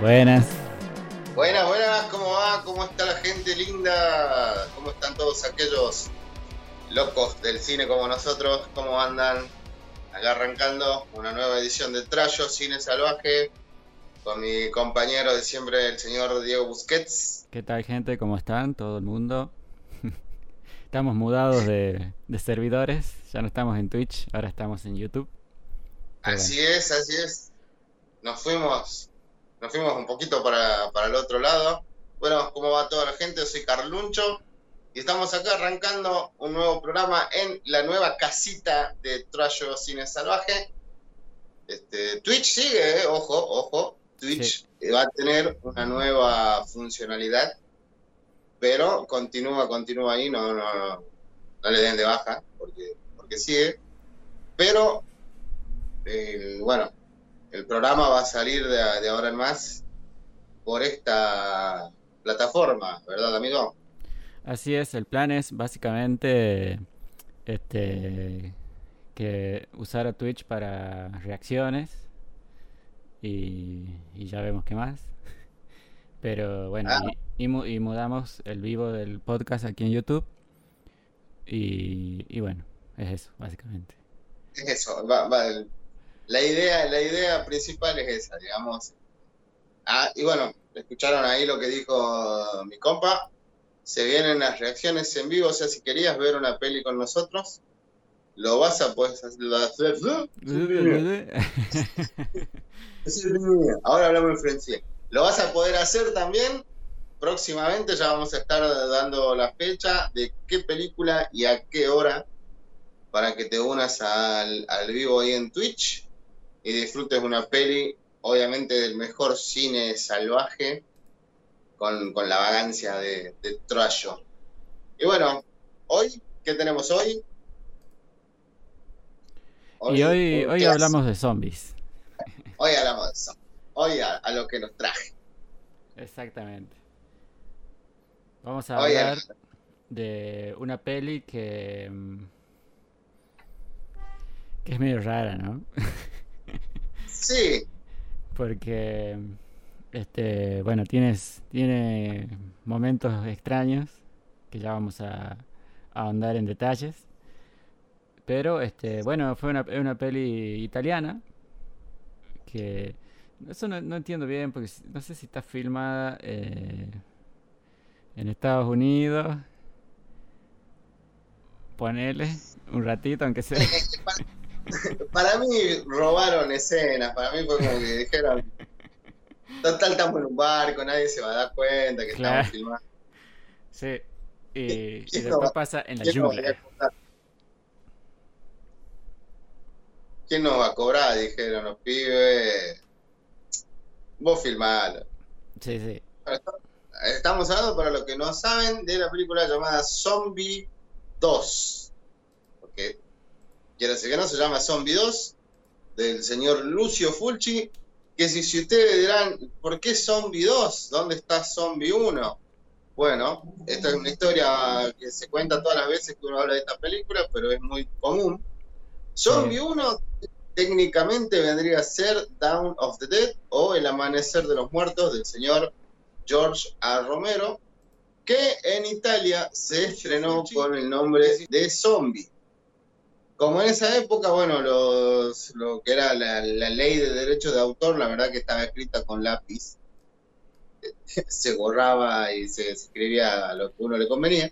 Buenas. Buenas, buenas, ¿cómo va? ¿Cómo está la gente linda? ¿Cómo están todos aquellos locos del cine como nosotros? ¿Cómo andan? Acá arrancando una nueva edición de Trayo Cine Salvaje con mi compañero de siempre, el señor Diego Busquets. ¿Qué tal gente? ¿Cómo están? Todo el mundo. Estamos mudados de, de servidores, ya no estamos en Twitch, ahora estamos en YouTube. Así es, así es. Nos fuimos, nos fuimos un poquito para, para el otro lado. Bueno, ¿cómo va toda la gente? Yo soy Carluncho y estamos acá arrancando un nuevo programa en la nueva casita de Trayo Cine Salvaje. Este, Twitch sigue, eh, ojo, ojo. Twitch va a tener una nueva funcionalidad, pero continúa, continúa ahí, no, no, no, no le den de baja, porque, porque sigue. Pero el- bueno, el programa va a salir de, de ahora en más por esta plataforma, ¿verdad, amigo? Así es, el plan es básicamente este que usar a Twitch para reacciones y, y ya vemos qué más. Pero bueno, Ah. y, y y mudamos el vivo del podcast aquí en YouTube. Y, y bueno, es eso, básicamente. Es eso, va- va, el- la idea, la idea principal es esa, digamos. Ah, y bueno, escucharon ahí lo que dijo mi compa. Se vienen las reacciones en vivo, o sea, si querías ver una peli con nosotros, lo vas a poder hacer. Ahora hablamos en francés. Lo vas a poder hacer también. Próximamente ya vamos a estar dando la fecha de qué película y a qué hora para que te unas al, al vivo ahí en Twitch y disfrutes una peli, obviamente del mejor cine salvaje con, con la vagancia de, de Trayo. Y bueno, hoy, ¿qué tenemos hoy? Y hoy, hoy hablamos de zombies. Hoy hablamos de eso. Hoy a, a lo que nos traje. Exactamente. Vamos a Hoy hablar a- de una peli que, mm, que es medio rara, ¿no? Sí, Porque, este, bueno, tienes, tiene momentos extraños que ya vamos a, a ahondar en detalles. Pero, este, bueno, fue una, una peli italiana que eso no, no entiendo bien porque no sé si está filmada eh, en Estados Unidos. Ponele un ratito, aunque sea. para mí robaron escenas, para mí fue como que dijeron, total estamos en un barco, nadie se va a dar cuenta que Claro. estamos filmando. Sí. Y, y ¿Quién no después pasa en la ¿Quién nos va a jungla. cobrar? ¿Quién nos va a cobrar? Dijeron los pibes. Vos filmalo. Sí, sí. Estamos hablando, para los que no saben, de la película llamada Zombie 2. Quiero decir que no, se llama Zombie 2, del señor Lucio Fulci. Que si, si ustedes dirán, ¿por qué Zombie 2? ¿Dónde está Zombie 1? Bueno, esta es una historia que se cuenta todas las veces que uno habla de esta película, pero es muy común. Zombie 1 técnicamente vendría a ser Dawn of the Dead o El Amanecer de los Muertos del señor George A. Romero, que en Italia se estrenó con el nombre de Zombie. Como en esa época, bueno, los, lo que era la, la ley de derechos de autor, la verdad que estaba escrita con lápiz, se borraba y se escribía lo que uno le convenía.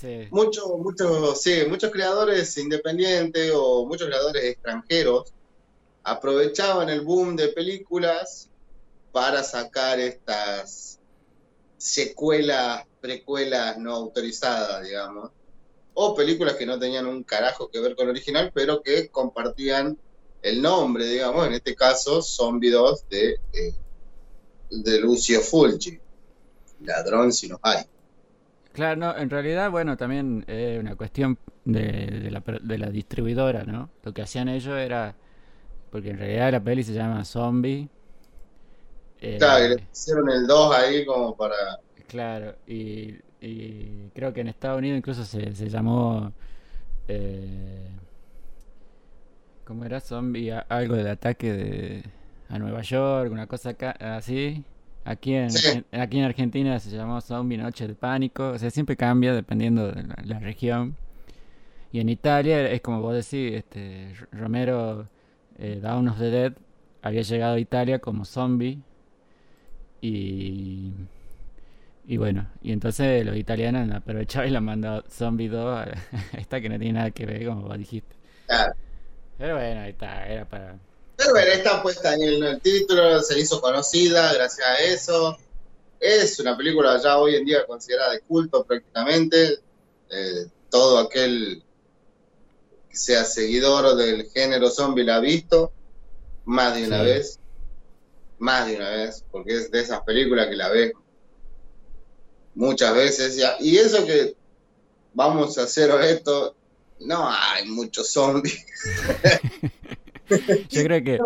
Sí. Muchos, muchos, sí, muchos creadores independientes o muchos creadores extranjeros aprovechaban el boom de películas para sacar estas secuelas, precuelas no autorizadas, digamos, o películas que no tenían un carajo que ver con el original, pero que compartían el nombre, digamos, en este caso Zombie 2 de, eh, de Lucio Fulci, ladrón si no hay. Claro, no, en realidad, bueno, también es una cuestión de, de la, per- de la distribuidora, ¿no? Lo que hacían ellos era, porque en realidad la peli se llama Zombie. eh, Claro, que le hicieron el 2 ahí como para... claro, y, y creo que en Estados Unidos incluso se, se llamó. Eh, ¿Cómo era? Zombie, algo del ataque de, a Nueva York, una cosa así. Aquí en, aquí en Argentina se llamó Zombie Noche de Pánico. O sea, siempre cambia dependiendo de la, región. Y en Italia es como vos decís, este, Romero eh, Dawn of the Dead había llegado a Italia como zombie. Y y bueno, y entonces los italianos han aprovechado y le han mandado Zombie 2 a esta que no tiene nada que ver, como vos dijiste. Claro. Pero bueno, ahí está, era para. Pero bueno, está puesta en el, título, se hizo conocida gracias a eso. Es una película ya hoy en día considerada de culto prácticamente. Eh, todo aquel que sea seguidor del género zombie la ha visto más de una vez. Más de una vez, porque es de esas películas que la ves muchas veces. Ya. Y eso que vamos a hacer esto, no hay muchos zombies. Yo creo que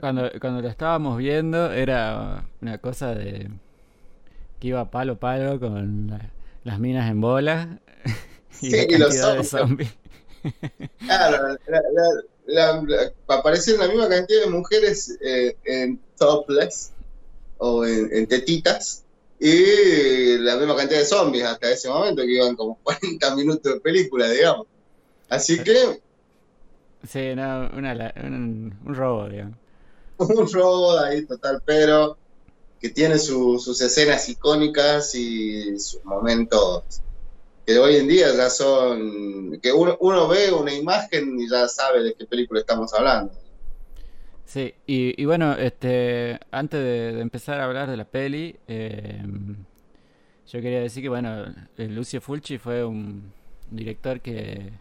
cuando, cuando lo estábamos viendo era una cosa de que iba palo palo con las minas en bola y la y los zombies. de. Claro, la, aparecen la misma cantidad de mujeres eh, en topless o en, en tetitas y la misma cantidad de zombies hasta ese momento, que iban como 40 minutos de película, digamos. Así que... Sí, no, un, un, robo, digamos. Un robo ahí total, pero que tiene su, sus escenas icónicas y sus momentos que hoy en día ya son... que uno, uno ve una imagen y ya sabe de qué película estamos hablando. Sí, y, y bueno, este, antes de, empezar a hablar de la peli, em, yo quería decir que, bueno, eh, Lucio Fulci fue un, director que,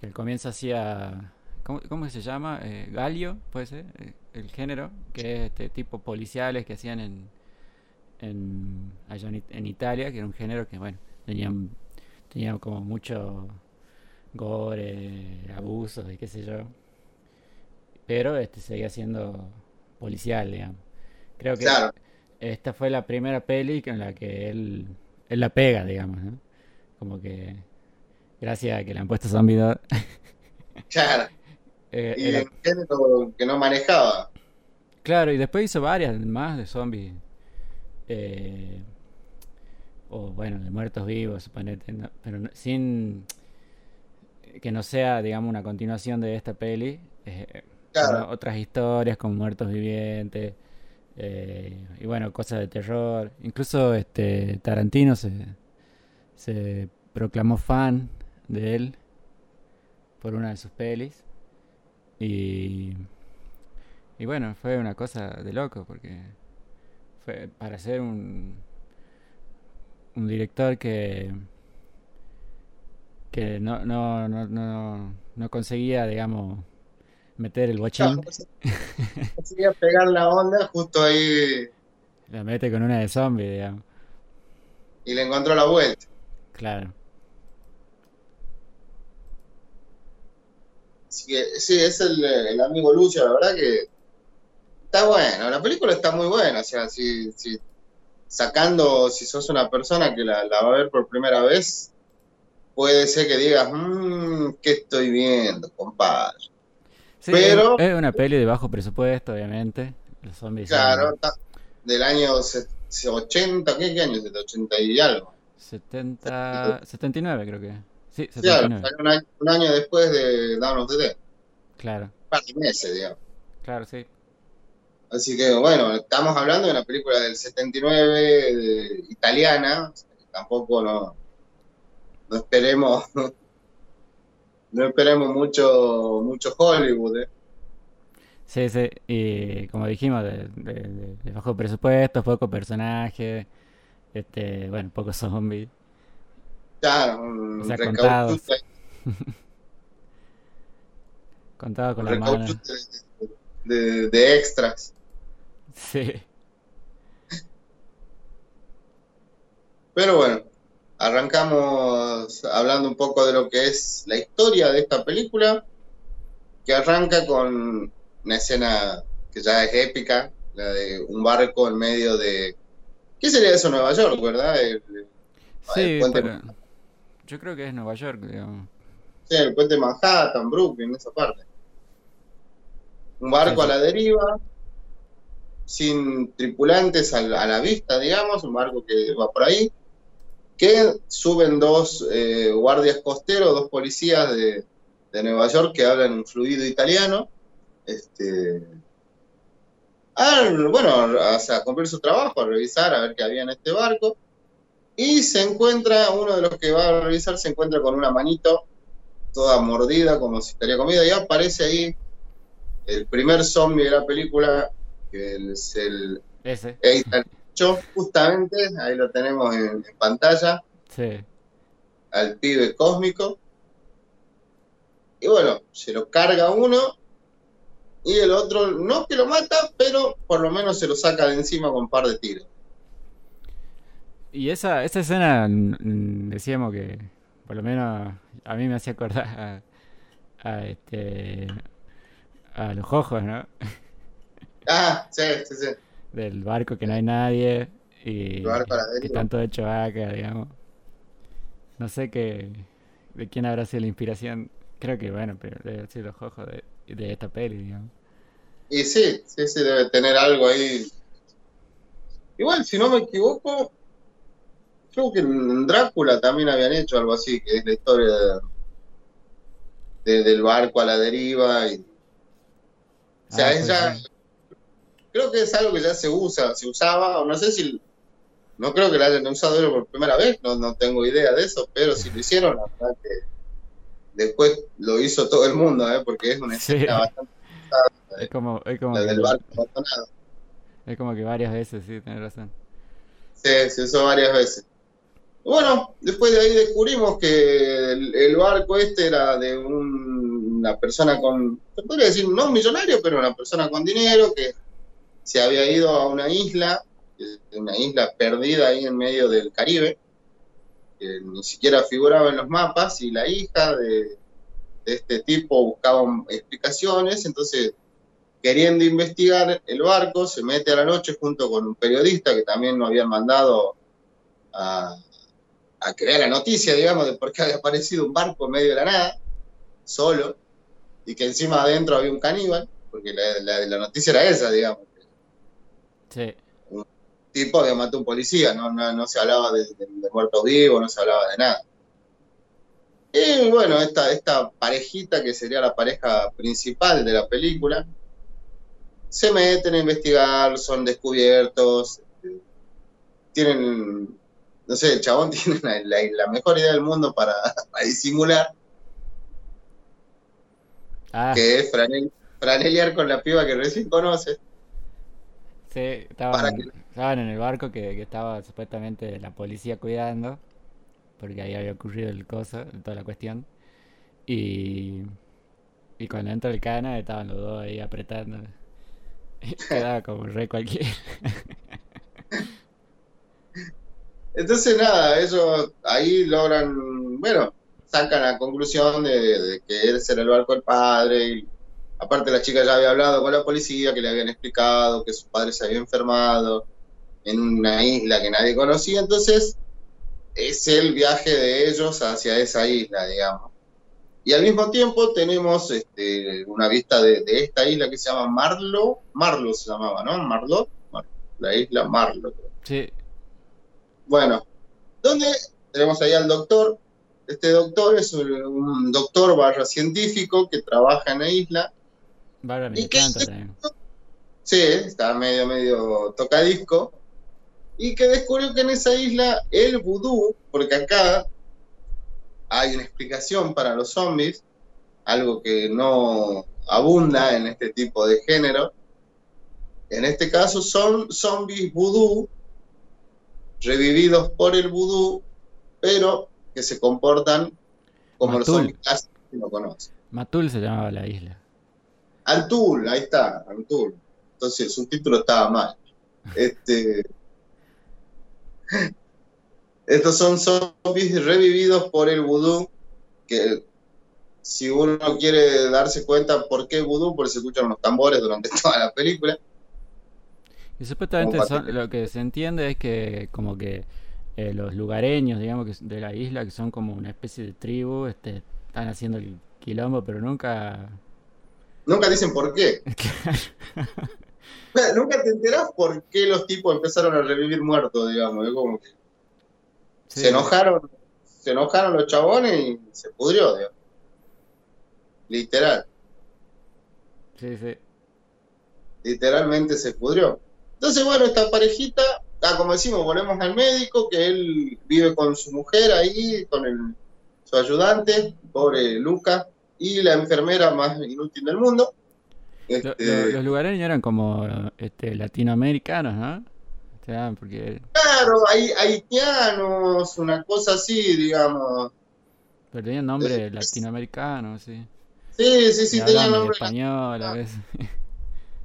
que al comienzo hacía, ¿cómo, cómo se llama? Eh, Galio, puede ser, eh, el género, que es este tipo policiales que hacían en, en, allá en, en Italia, que era un género que, bueno, tenían, tenían como mucho gore, abusos y qué sé yo pero este seguía siendo policial, digamos. Creo que esta fue la primera peli en la que él, él la pega, digamos, ¿no? Como que gracias a que le han puesto zombie. Claro. eh, y era... el que no manejaba. Claro, y después hizo varias más de zombies. Eh... o bueno, de muertos vivos, suponete, ¿no? pero sin que no sea, digamos, una continuación de esta peli. Eh, otras historias con muertos vivientes. Eh, y bueno, cosas de terror. Incluso este Tarantino se, se proclamó fan de él por una de sus pelis. Y, y bueno, fue una cosa de loco porque fue para ser un, un director que, que no, no, no, no, no conseguía, digamos, meter el guachín. Así pues, pues, a pegar la onda justo ahí. La mete con una de zombie, digamos. Y le encontró la vuelta. Claro. Así que, sí, es el, amigo Lucha, la verdad que está bueno. La película está muy buena. O sea, si, si sacando, si sos una persona que la, va a ver por primera vez, puede ser que digas, mmm, ¿qué estoy viendo, compadre? Es una peli de bajo presupuesto, obviamente. Los zombies. Claro, son... del año 80, ¿qué, qué año? 80 y algo. 70, 79 creo que. Sí, 79. Claro, un año, un año después de Dawn of the Dead. Claro. Un par de meses, digamos. Claro, sí. Así que bueno, estamos hablando de una película del 79 de, italiana, tampoco no, no esperemos no esperemos mucho, mucho Hollywood. ¿eh? Sí, sí, y como dijimos, de, bajo presupuesto, poco personaje, este, bueno, poco zombie. Claro, o sea, contados. Contado con la mano. De, de, extras. Sí. Pero bueno, Arrancamos hablando un poco de lo que es la historia de esta película, que arranca con una escena que ya es épica, la de un barco en medio de... ¿Qué sería eso Nueva York, verdad? El, sí, el puente... yo creo que es Nueva York, digamos. Sí, el puente Manhattan, Brooklyn, esa parte. Un barco a la deriva, sin tripulantes a a la vista, digamos, un barco que va por ahí que suben dos eh, guardias costeros, dos policías de, de Nueva York que hablan un fluido italiano, este, a, bueno, a cumplir su trabajo, a revisar, a ver qué había en este barco, y se encuentra, uno de los que va a revisar se encuentra con una manito toda mordida, como si estaría comida, y aparece ahí el primer zombie de la película, que es el Ese. Ethan Cho, justamente, ahí lo tenemos en, en pantalla, Sí. al pibe cósmico. Y bueno, se lo carga uno y el otro no que lo mata, pero por lo menos se lo saca de encima con un par de tiros. Y esa, esa escena decíamos que por lo menos a mí me hacía acordar a, a este a los ojos, ¿no? Ah, sí, sí, sí. Del barco que no hay nadie y El barco a la que deriva. están todos hechos vaca, digamos. No sé qué de quién habrá sido la inspiración. Creo que bueno, pero debe haber sido los ojos de, de esta peli, digamos. Y sí, sí, sí, debe tener algo ahí. Igual, si no me equivoco, creo que en Drácula también habían hecho algo así, que es la historia de- de- del barco a la deriva. Y, o sea, Ah, es ya-. Creo que es algo que ya se usa, se usaba, o no sé si, no creo que lo hayan usado por primera vez, no, no tengo idea de eso, pero si lo hicieron, la verdad que después lo hizo todo el mundo, ¿eh? porque es una Sí. escena bastante Es como, es como la que, del barco abandonado. es como que varias veces, sí, tenés razón. Se, se usó varias veces. Bueno, después de ahí descubrimos que el, el barco este era de un- una persona con, se podría decir, no un millonario, pero una persona con dinero que se había ido a una isla, una isla perdida ahí en medio del Caribe, que ni siquiera figuraba en los mapas, y la hija de, este tipo buscaba explicaciones, entonces queriendo investigar el barco, se mete a la noche junto con un periodista que también nos habían mandado a, a crear la noticia, digamos, de por qué había aparecido un barco en medio de la nada, solo, y que encima adentro había un caníbal, porque la, la- la noticia era esa, digamos. Sí. Un tipo había matado a un policía, no, no, no se hablaba de, de- de muertos vivos, no se hablaba de nada. Y bueno, esta, esta parejita, que sería la pareja principal de la película, se meten a investigar, son descubiertos, tienen, no sé, el chabón tiene la, la- la mejor idea del mundo para, para disimular, Ah, que es franel- franelear con la piba que recién conoce. Sí, estaban, que- estaban en el barco que, que estaba supuestamente la policía cuidando, porque ahí había ocurrido el coso, toda la cuestión. Y, y cuando entra el cana estaban los dos ahí apretando. Y quedaba como re cualquiera. Entonces, nada, ellos ahí logran, bueno, sacan la conclusión de, de que ese era el barco del padre. Y aparte, la chica ya había hablado con la policía, que le habían explicado que su padre se había enfermado en una isla que nadie conocía. Entonces, es el viaje de ellos hacia esa isla, digamos. Y al mismo tiempo tenemos este, una vista de, de esta isla que se llama Marlo. Marlo se llamaba, ¿no? Marlo. Mar- La isla Marlo. creo. Sí, Bueno, donde tenemos ahí al doctor. Este doctor es un, un doctor barra científico que trabaja en la isla. Bárbara me ¿Y qué encanta es? también. Sí, está medio, medio tocadisco. Y que descubrió que en esa isla el vudú, porque acá hay una explicación para los zombies, algo que no abunda en este tipo de género. En este caso son zombies vudú, revividos por el vudú, pero que se comportan como los zombies clásicos que uno conoce. Matul se llamaba la isla. Antul, ahí está, Antul. Entonces, su título estaba mal. Este, estos son zombies revividos por el vudú, que si uno quiere darse cuenta por qué vudú, porque se escuchan los tambores durante toda la película. Y supuestamente son- lo que se entiende es que como que eh, los lugareños, digamos, que de la isla, que son como una especie de tribu, este, están haciendo el quilombo, pero nunca Nunca dicen por qué. Nunca te enterás por qué los tipos empezaron a revivir muertos, digamos. Es como que se enojaron, se enojaron los chabones y se pudrió, digamos. Literal. Sí, sí. Literalmente se pudrió. Entonces, bueno, esta parejita, ah, como decimos, volvemos al médico, que él vive con su mujer ahí, con el, su ayudante, pobre Luca, y la enfermera más inútil del mundo. Este, los lugareños eran como este, latinoamericanos, ¿no? porque... Claro, hay haitianos, una cosa así, digamos. Pero tenían nombre latinoamericano, sí. Sí, sí, sí, tenían nombre español a veces.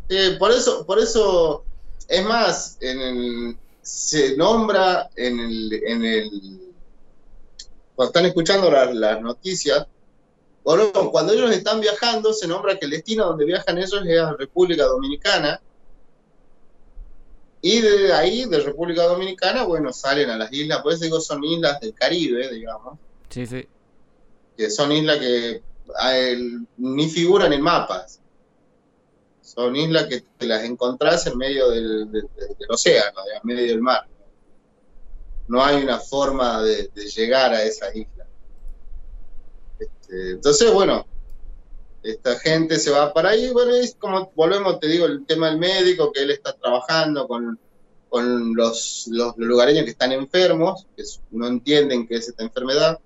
Sí, por eso, por eso, es más, en el, se nombra en el, en el, cuando están escuchando las noticias, cuando ellos están viajando, se nombra que el destino donde viajan ellos es la República Dominicana. Y de ahí, de República Dominicana, bueno, salen a las islas, por eso digo, son islas del Caribe, digamos. Sí, sí. Que son islas que ni figuran en mapas. Son islas que te las encontrás en medio del, océano, en medio del mar. No hay una forma de, de llegar a esa isla. Este, entonces, bueno, esta gente se va para ahí, bueno, es como volvemos, te digo, el tema del médico, que él está trabajando con, los, los, lugareños que están enfermos, que no entienden qué es esta enfermedad,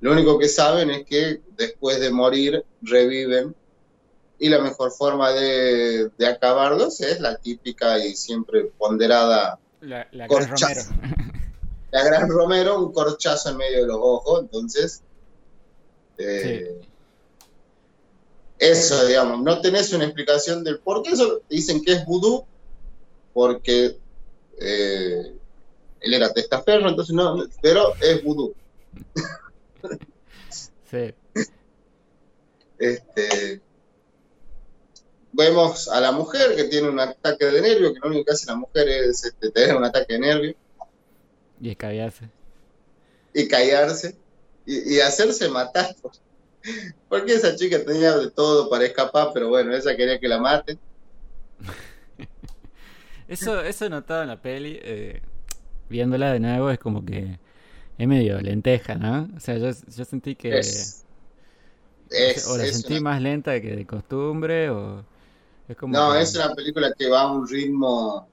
lo único que saben es que después de morir reviven y la mejor forma de, acabarlos es la típica y siempre ponderada la, la gran Romero. La gran Romero, un corchazo en medio de los ojos, entonces eh, eso, digamos, no tenés una explicación del por qué. Eso dicen que es vudú, porque eh, él era testaferro, entonces no, pero es vudú. Sí. Este, vemos a la mujer que tiene un ataque de nervio, que lo único que hace la mujer es este, tener un ataque de nervio. Y callarse. Y callarse y, hacerse matar. Porque esa chica tenía de todo para escapar, pero bueno, ella quería que la maten. Eso, eso he notado en la peli, eh, viéndola de nuevo, es como que es medio lenteja, ¿no? O sea, yo, yo sentí que... o la sentí más lenta que de costumbre, o... Es como no, es una película que va a un ritmo...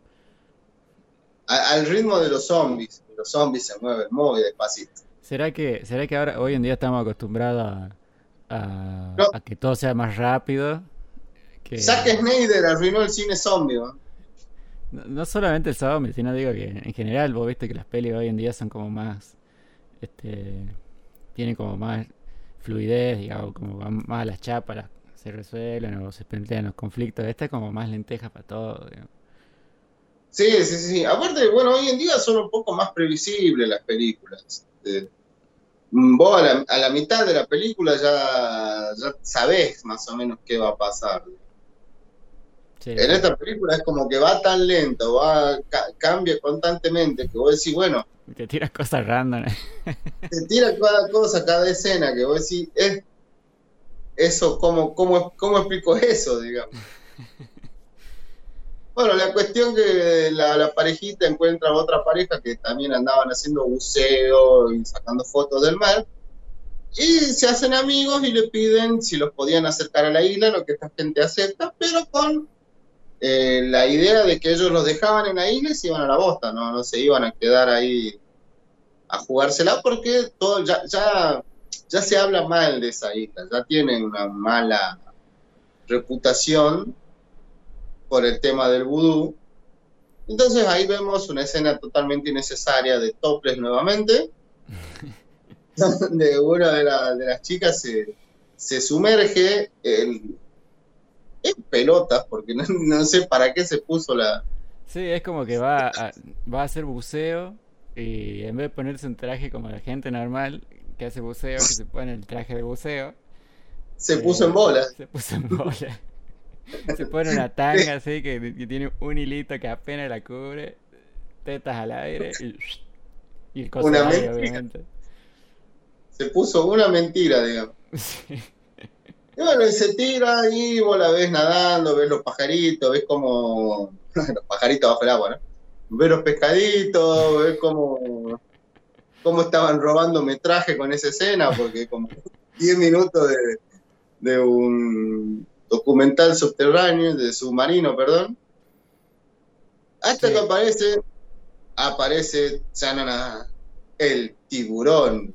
al ritmo de los zombies. Los zombies se mueven muy despacito. ¿Será que, ¿Será que ahora hoy en día estamos acostumbrados a, a, que todo sea más rápido? Que... Zack Snyder arruinó el cine zombie. ¿no? No, solamente el zombie, sino digo que en general vos viste que las pelis hoy en día son como más... este Tienen como más fluidez, digamos, como más a las chapas, se resuelven o se plantean los conflictos. Esta es como más lenteja para todo. Digamos. Sí, sí, sí. Aparte, bueno, hoy en día son un poco más previsibles las películas. Este, vos a la, mitad de la película ya, ya sabés más o menos qué va a pasar. en esta película es como que va tan lento, va cambia constantemente, que vos decís, bueno... Te tiras cosas random. te tiras cada cosa, cada escena, que vos decís, es eso, ¿cómo, cómo, cómo explico eso, digamos? Bueno, la cuestión que la, parejita encuentra a otra pareja que también andaban haciendo buceo y sacando fotos del mar. Y se hacen amigos y le piden si los podían acercar a la isla, lo que esta gente acepta, pero con eh, la idea de que ellos los dejaban en la isla y se iban a la bosta, no, no se iban a quedar ahí a jugársela porque todo ya, ya, ya se habla mal de esa isla, ya tienen una mala reputación por el tema del vudú. Entonces ahí vemos una escena totalmente innecesaria de Toples nuevamente, donde una de, las chicas se, sumerge en, pelotas, porque no, sé para qué se puso la... Sí, es como que va a, va a hacer buceo y en vez de ponerse un traje como la gente normal que hace buceo, que se pone el traje de buceo. Se puso en bola. Se puso en bola. Se pone una tanga así que, tiene un hilito que apenas la cubre, tetas al aire y, y el una obviamente. Se puso una mentira, digamos. Y bueno, y se tira y vos la ves nadando, ves los pajaritos, ves como los pajaritos bajo el agua, ¿no? Ves los pescaditos, ves como cómo estaban robando metraje con esa escena, porque como 10 minutos de, de un documental subterráneo, de submarino, perdón, hasta Sí. que aparece, aparece chanana, el tiburón.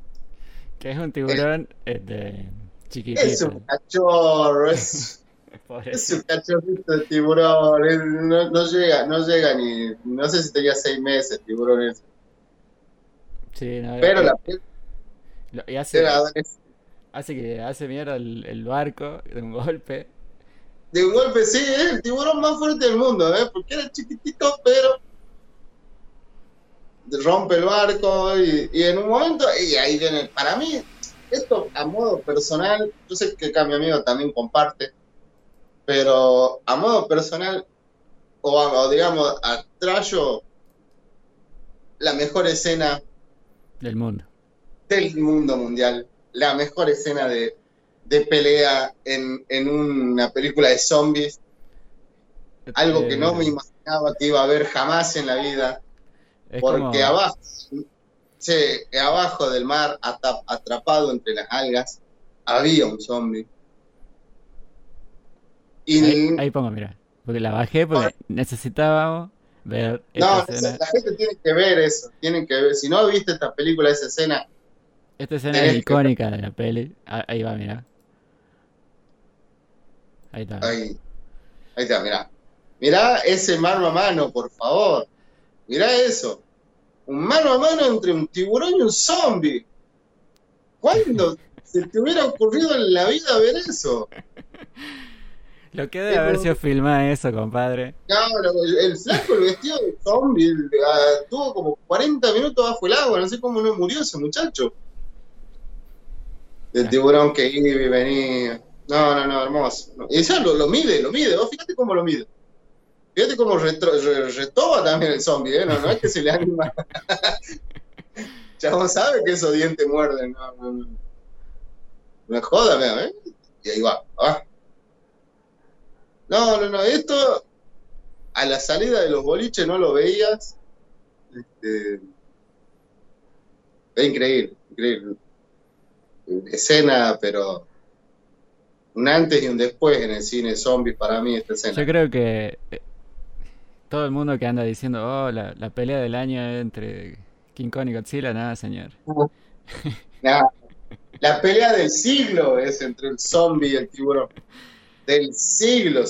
Que es un tiburón este, chiquitito. Es un cachorro, es, un cachorrito de tiburón, no, no llega, no llega ni, no sé si tenía seis meses tiburón ese. Sí, no, pero eh, la y hace, que hace mierda el, el barco de un golpe. De un golpe, sí, es el tiburón más fuerte del mundo, ¿eh? Porque era chiquitito, pero rompe el barco y, y en un momento, y ahí viene, para mí, esto a modo personal, yo sé que acá mi amigo también comparte, pero a modo personal, o, a- o digamos, atrayo la mejor escena Del mundo. del mundo mundial, la mejor escena de, de pelea en, en una película de zombies, algo que no me Eh, imaginaba que iba a ver jamás en la vida, es porque como- abajo, sí, abajo del mar, atrapado entre las algas, había un zombie. Y Ahí, ahí pongo, mira. Porque la bajé porque necesitábamos ver esta no, escena. la gente tiene que ver eso, tienen que ver. Si no viste esta película, esa escena, Esta escena es que- icónica de la peli. Ah, Ahí va, mira. Ahí está. ahí, ahí está, mirá. Mirá ese mano a mano, por favor. Mirá eso. Un mano a mano entre un tiburón y un zombie. ¿Cuándo se te hubiera ocurrido en la vida ver eso? Lo que debe haber sido filmar eso, compadre. No, el, el flaco, el vestido de zombie, ah, tuvo como 40 minutos bajo el agua, no sé cómo no murió ese muchacho. El tiburón que iba y venía. No, no, no, hermoso. Ya lo, lo mide, lo mide, vos fíjate cómo lo mide. Fíjate cómo retro- re- retoba también el zombie, ¿eh? No, no es que se le anima. Chabón sabe que esos dientes muerden, no, no, no. No joda, ¿eh? Y ahí va, va. No, no, no, esto a la salida de los boliches no lo veías. Este, es increíble, increíble. Escena, pero un antes y un después en el cine zombie para mí esta escena. Yo creo que eh, todo el mundo que anda diciendo, oh, la, la pelea del año entre King Kong y Godzilla, nada, señor. Nah, la pelea del siglo es entre el zombie y el tiburón. Del siglo,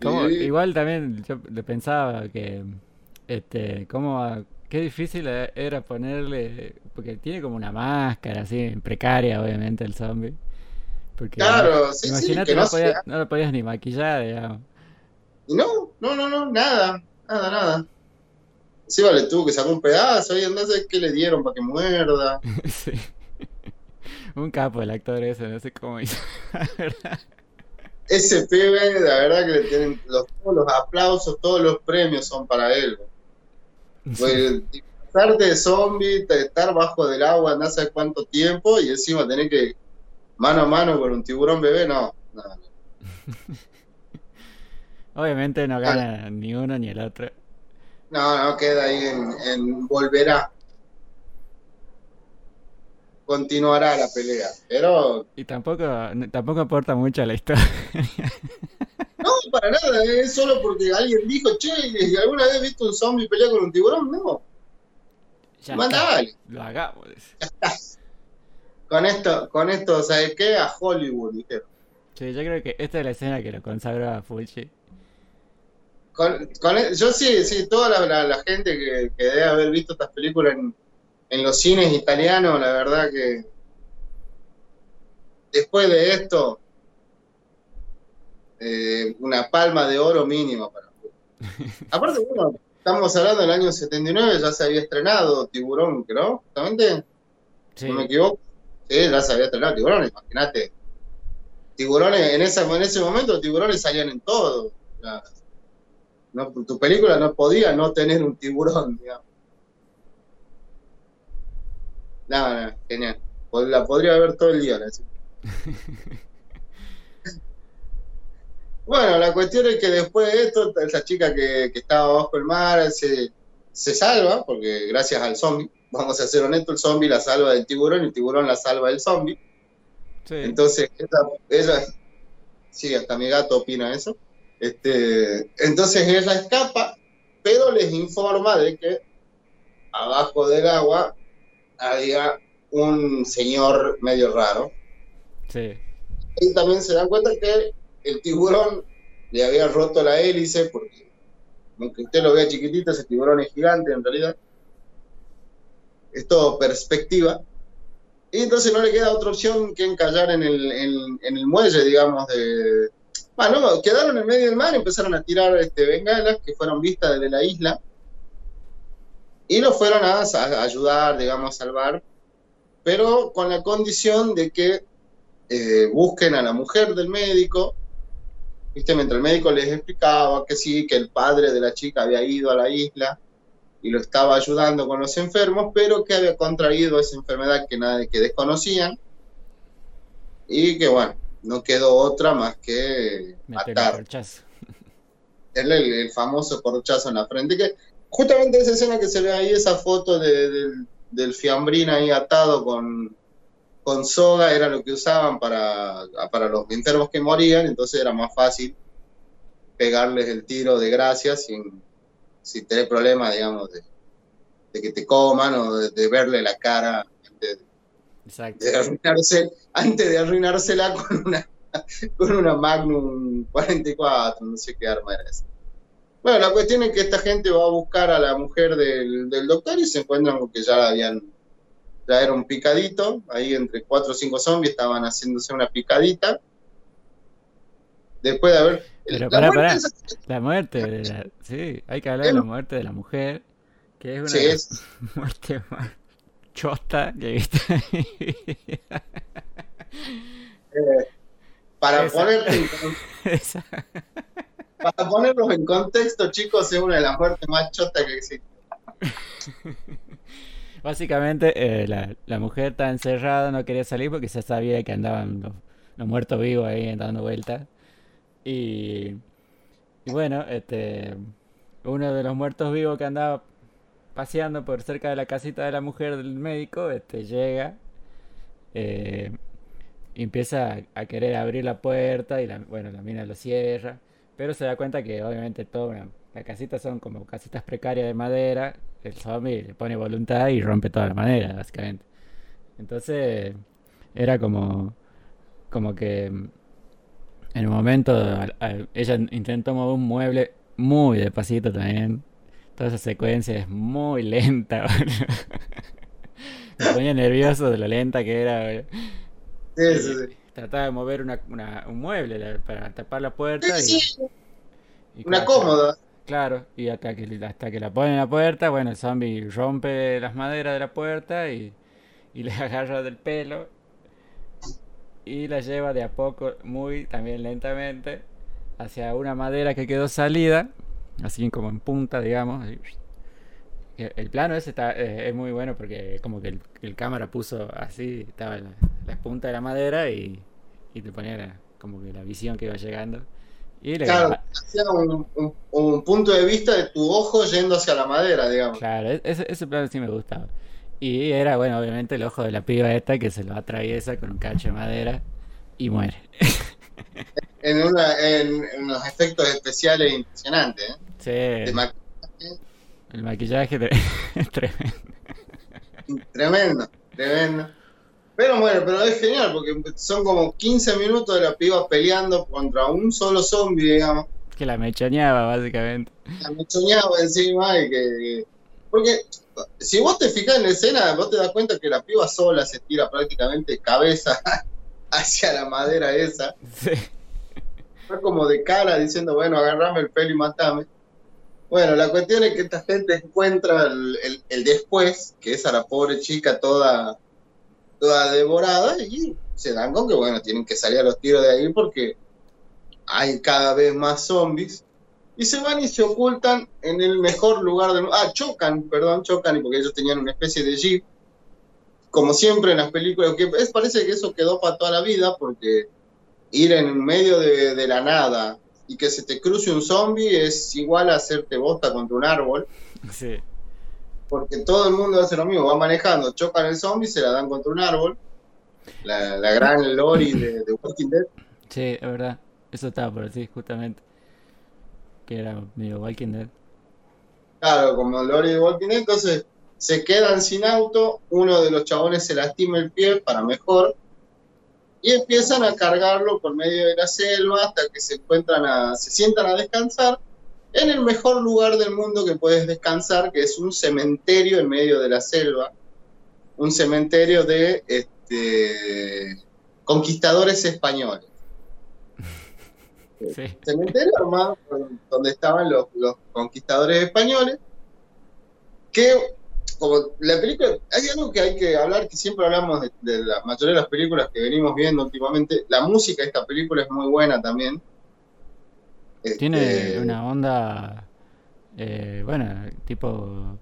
Sí. Igual también yo le pensaba que, este, cómo, a- qué difícil e- era ponerle, porque tiene como una máscara así, precaria obviamente el zombie. Porque Claro, sí, sí, imagínate, que no, no podía- sea- no lo podías ni maquillar, digamos. Y no, no, no, no, nada, nada, nada. Sí, vale, tuvo que sacar un pedazo y no sé qué le dieron para que muerda. Sí. Un capo el actor ese, no sé cómo hizo, la verdad. Ese pibe, la verdad que le tienen los, todos los aplausos, todos los premios son para él. Pues, disfrazarte de zombie, estar bajo del agua no sé cuánto tiempo y encima tener que mano a mano con un tiburón bebé, no. no. Obviamente no gana ni uno ni el otro. No, no, queda ahí en, en volverá. Continuará la pelea. Pero Y tampoco, tampoco aporta mucho a la historia. no, para nada, es solo porque alguien dijo, che, ¿alguna vez viste un zombie pelear con un tiburón? No, Ya manda está, dale. lo hagamos. Con esto, con esto, ¿sabes qué? A Hollywood, dijeron. Sí, yo creo que esta es la escena que lo consagró a Fulci. Con, con e- yo sí, sí, toda la, la- la gente que, que debe haber visto estas películas en, en los cines italianos, la verdad que después de esto, eh, una palma de oro mínima para Aparte, bueno, estamos hablando del año 79, ya se había estrenado Tiburón, ¿no? Justamente, Sí, no me equivoco. Sí, ya se había estrenado Tiburón, imagínate. Tiburones, en, esa, en ese momento, tiburones salían en todo. No, tu película no podía no tener un tiburón, digamos. No, no, genial. La podría ver todo el día. La bueno, la cuestión es que después de esto, esa chica que, estaba bajo el mar se, se salva, porque gracias al zombie, vamos a ser honestos, el zombie la salva del tiburón y el tiburón la salva del zombie. Entonces, ella, sí, hasta mi gato opina eso. Este, entonces ella escapa, pero les informa de que abajo del agua había un señor medio raro. Sí. Y también se dan cuenta que el tiburón le había roto la hélice, porque aunque usted lo vea chiquitito, ese tiburón es gigante en realidad. Es todo perspectiva. Y entonces no le queda otra opción que encallar en el, en, el muelle, digamos, de... Bueno, quedaron en medio del mar empezaron a tirar este, bengalas que fueron vistas desde la isla y lo fueron a, ayudar, digamos, a salvar, pero con la condición de que eh, busquen a la mujer del médico, ¿viste? mientras el médico les explicaba que sí, que el padre de la chica había ido a la isla y lo estaba ayudando con los enfermos, pero que había contraído esa enfermedad que nadie que desconocían y que bueno, no quedó otra más que matar. El, el, el, famoso corchazo en la frente, que justamente esa escena que se ve ahí, esa foto del fiambrín ahí atado con, con soga, era lo que usaban para, para los enfermos que morían, entonces era más fácil pegarles el tiro de gracia sin, sin tener problemas, digamos, de, que te coman o de, verle la cara antes de, arruinarse, antes de arruinársela con una, con una Magnum 44, no sé qué arma era esa. Bueno, la cuestión es que esta gente va a buscar a la mujer del, doctor y se encuentran con que ya habían, ya era un picadito, ahí entre cuatro o cinco zombies estaban haciéndose una picadita. Después de haber... Pero la, muerte la muerte, sí, hay que hablar de la muerte de la mujer, que es una sí, muerte más chota que viste. eh, para ponerte... Para ponerlos en contexto, chicos, es una de las muertes más chotas que existe. Básicamente, eh, la, mujer está encerrada, no quería salir porque ya sabía que andaban los, muertos vivos ahí dando vueltas. Y, bueno, este uno de los muertos vivos que andaba paseando por cerca de la casita de la mujer del médico, este llega eh, empieza a, querer abrir la puerta y la, bueno, la mina lo cierra. Pero se da cuenta que obviamente todo, las casitas son como casitas precarias de madera. El zombie le pone voluntad y rompe toda la madera, básicamente. Entonces era como, como que en un momento ella intentó mover un mueble muy despacito también. Toda esa secuencia es muy lenta. Me ponía nervioso de lo lenta que era. Sí, sí, sí trataba de mover una, un mueble para tapar la puerta. y, una cómoda. Claro, y hasta que, hasta que la pone en la puerta, bueno, el zombie rompe las maderas de la puerta y, y le agarra del pelo y la lleva de a poco, muy también lentamente, hacia una madera que quedó salida, así como en punta, digamos. El plano ese está, eh, es muy bueno porque como que el, cámara puso así, estaba la, la punta de la madera y, y te ponía como que la visión que iba llegando. Y claro, hacía un, punto de vista de tu ojo yendo hacia la madera, digamos. Claro, e-, ese, ese plano sí me gustaba. Y era, bueno, obviamente el ojo de la piba esta que se lo atraviesa con un cacho de madera y muere. en, una, en, unos efectos especiales impresionantes. ¿eh? Sí. El maquillaje es tremendo. Tremendo, tremendo. Pero bueno, pero es genial porque son como 15 minutos de la piba peleando contra un solo zombie, digamos. Que la mechoneaba, básicamente. La mechoneaba encima y que. Porque si vos te fijas en la escena, vos te das cuenta que la piba sola se tira prácticamente cabeza hacia la madera esa. Sí. Fue como de cara diciendo, bueno, agarrame el pelo y matame. Bueno, la cuestión es que esta gente encuentra el, el después, que es a la pobre chica toda toda devorada y se dan con que, bueno, tienen que salir a los tiros de ahí porque hay cada vez más zombies y se van y se ocultan en el mejor lugar del mundo. Ah, chocan, perdón, chocan, y porque ellos tenían una especie de jeep como siempre en las películas, que es, parece que eso quedó para toda la vida, porque ir en medio de, de la nada y que se te cruce un zombie es igual a hacerte bosta contra un árbol. Sí. Porque todo el mundo hace lo mismo, va manejando, chocan el zombie, se la dan contra un árbol. La, la gran Lori de, de Walking Dead. Sí, es verdad. Eso estaba por decir justamente. Que era medio Walking Dead. Claro, como Lori de Walking Dead, entonces se quedan sin auto, uno de los chabones se lastima el pie para mejor, y empiezan a cargarlo por medio de la selva hasta que se encuentran a, se sientan a descansar en el mejor lugar del mundo que puedes descansar, que es un cementerio en medio de la selva, un cementerio de este, conquistadores españoles. Sí. Cementerio armado donde estaban los, los conquistadores españoles, que como la película, hay algo que hay que hablar, que siempre hablamos de, de la mayoría de las películas que venimos viendo últimamente, la música de esta película es muy buena también. Tiene Este, una onda, eh, bueno, tipo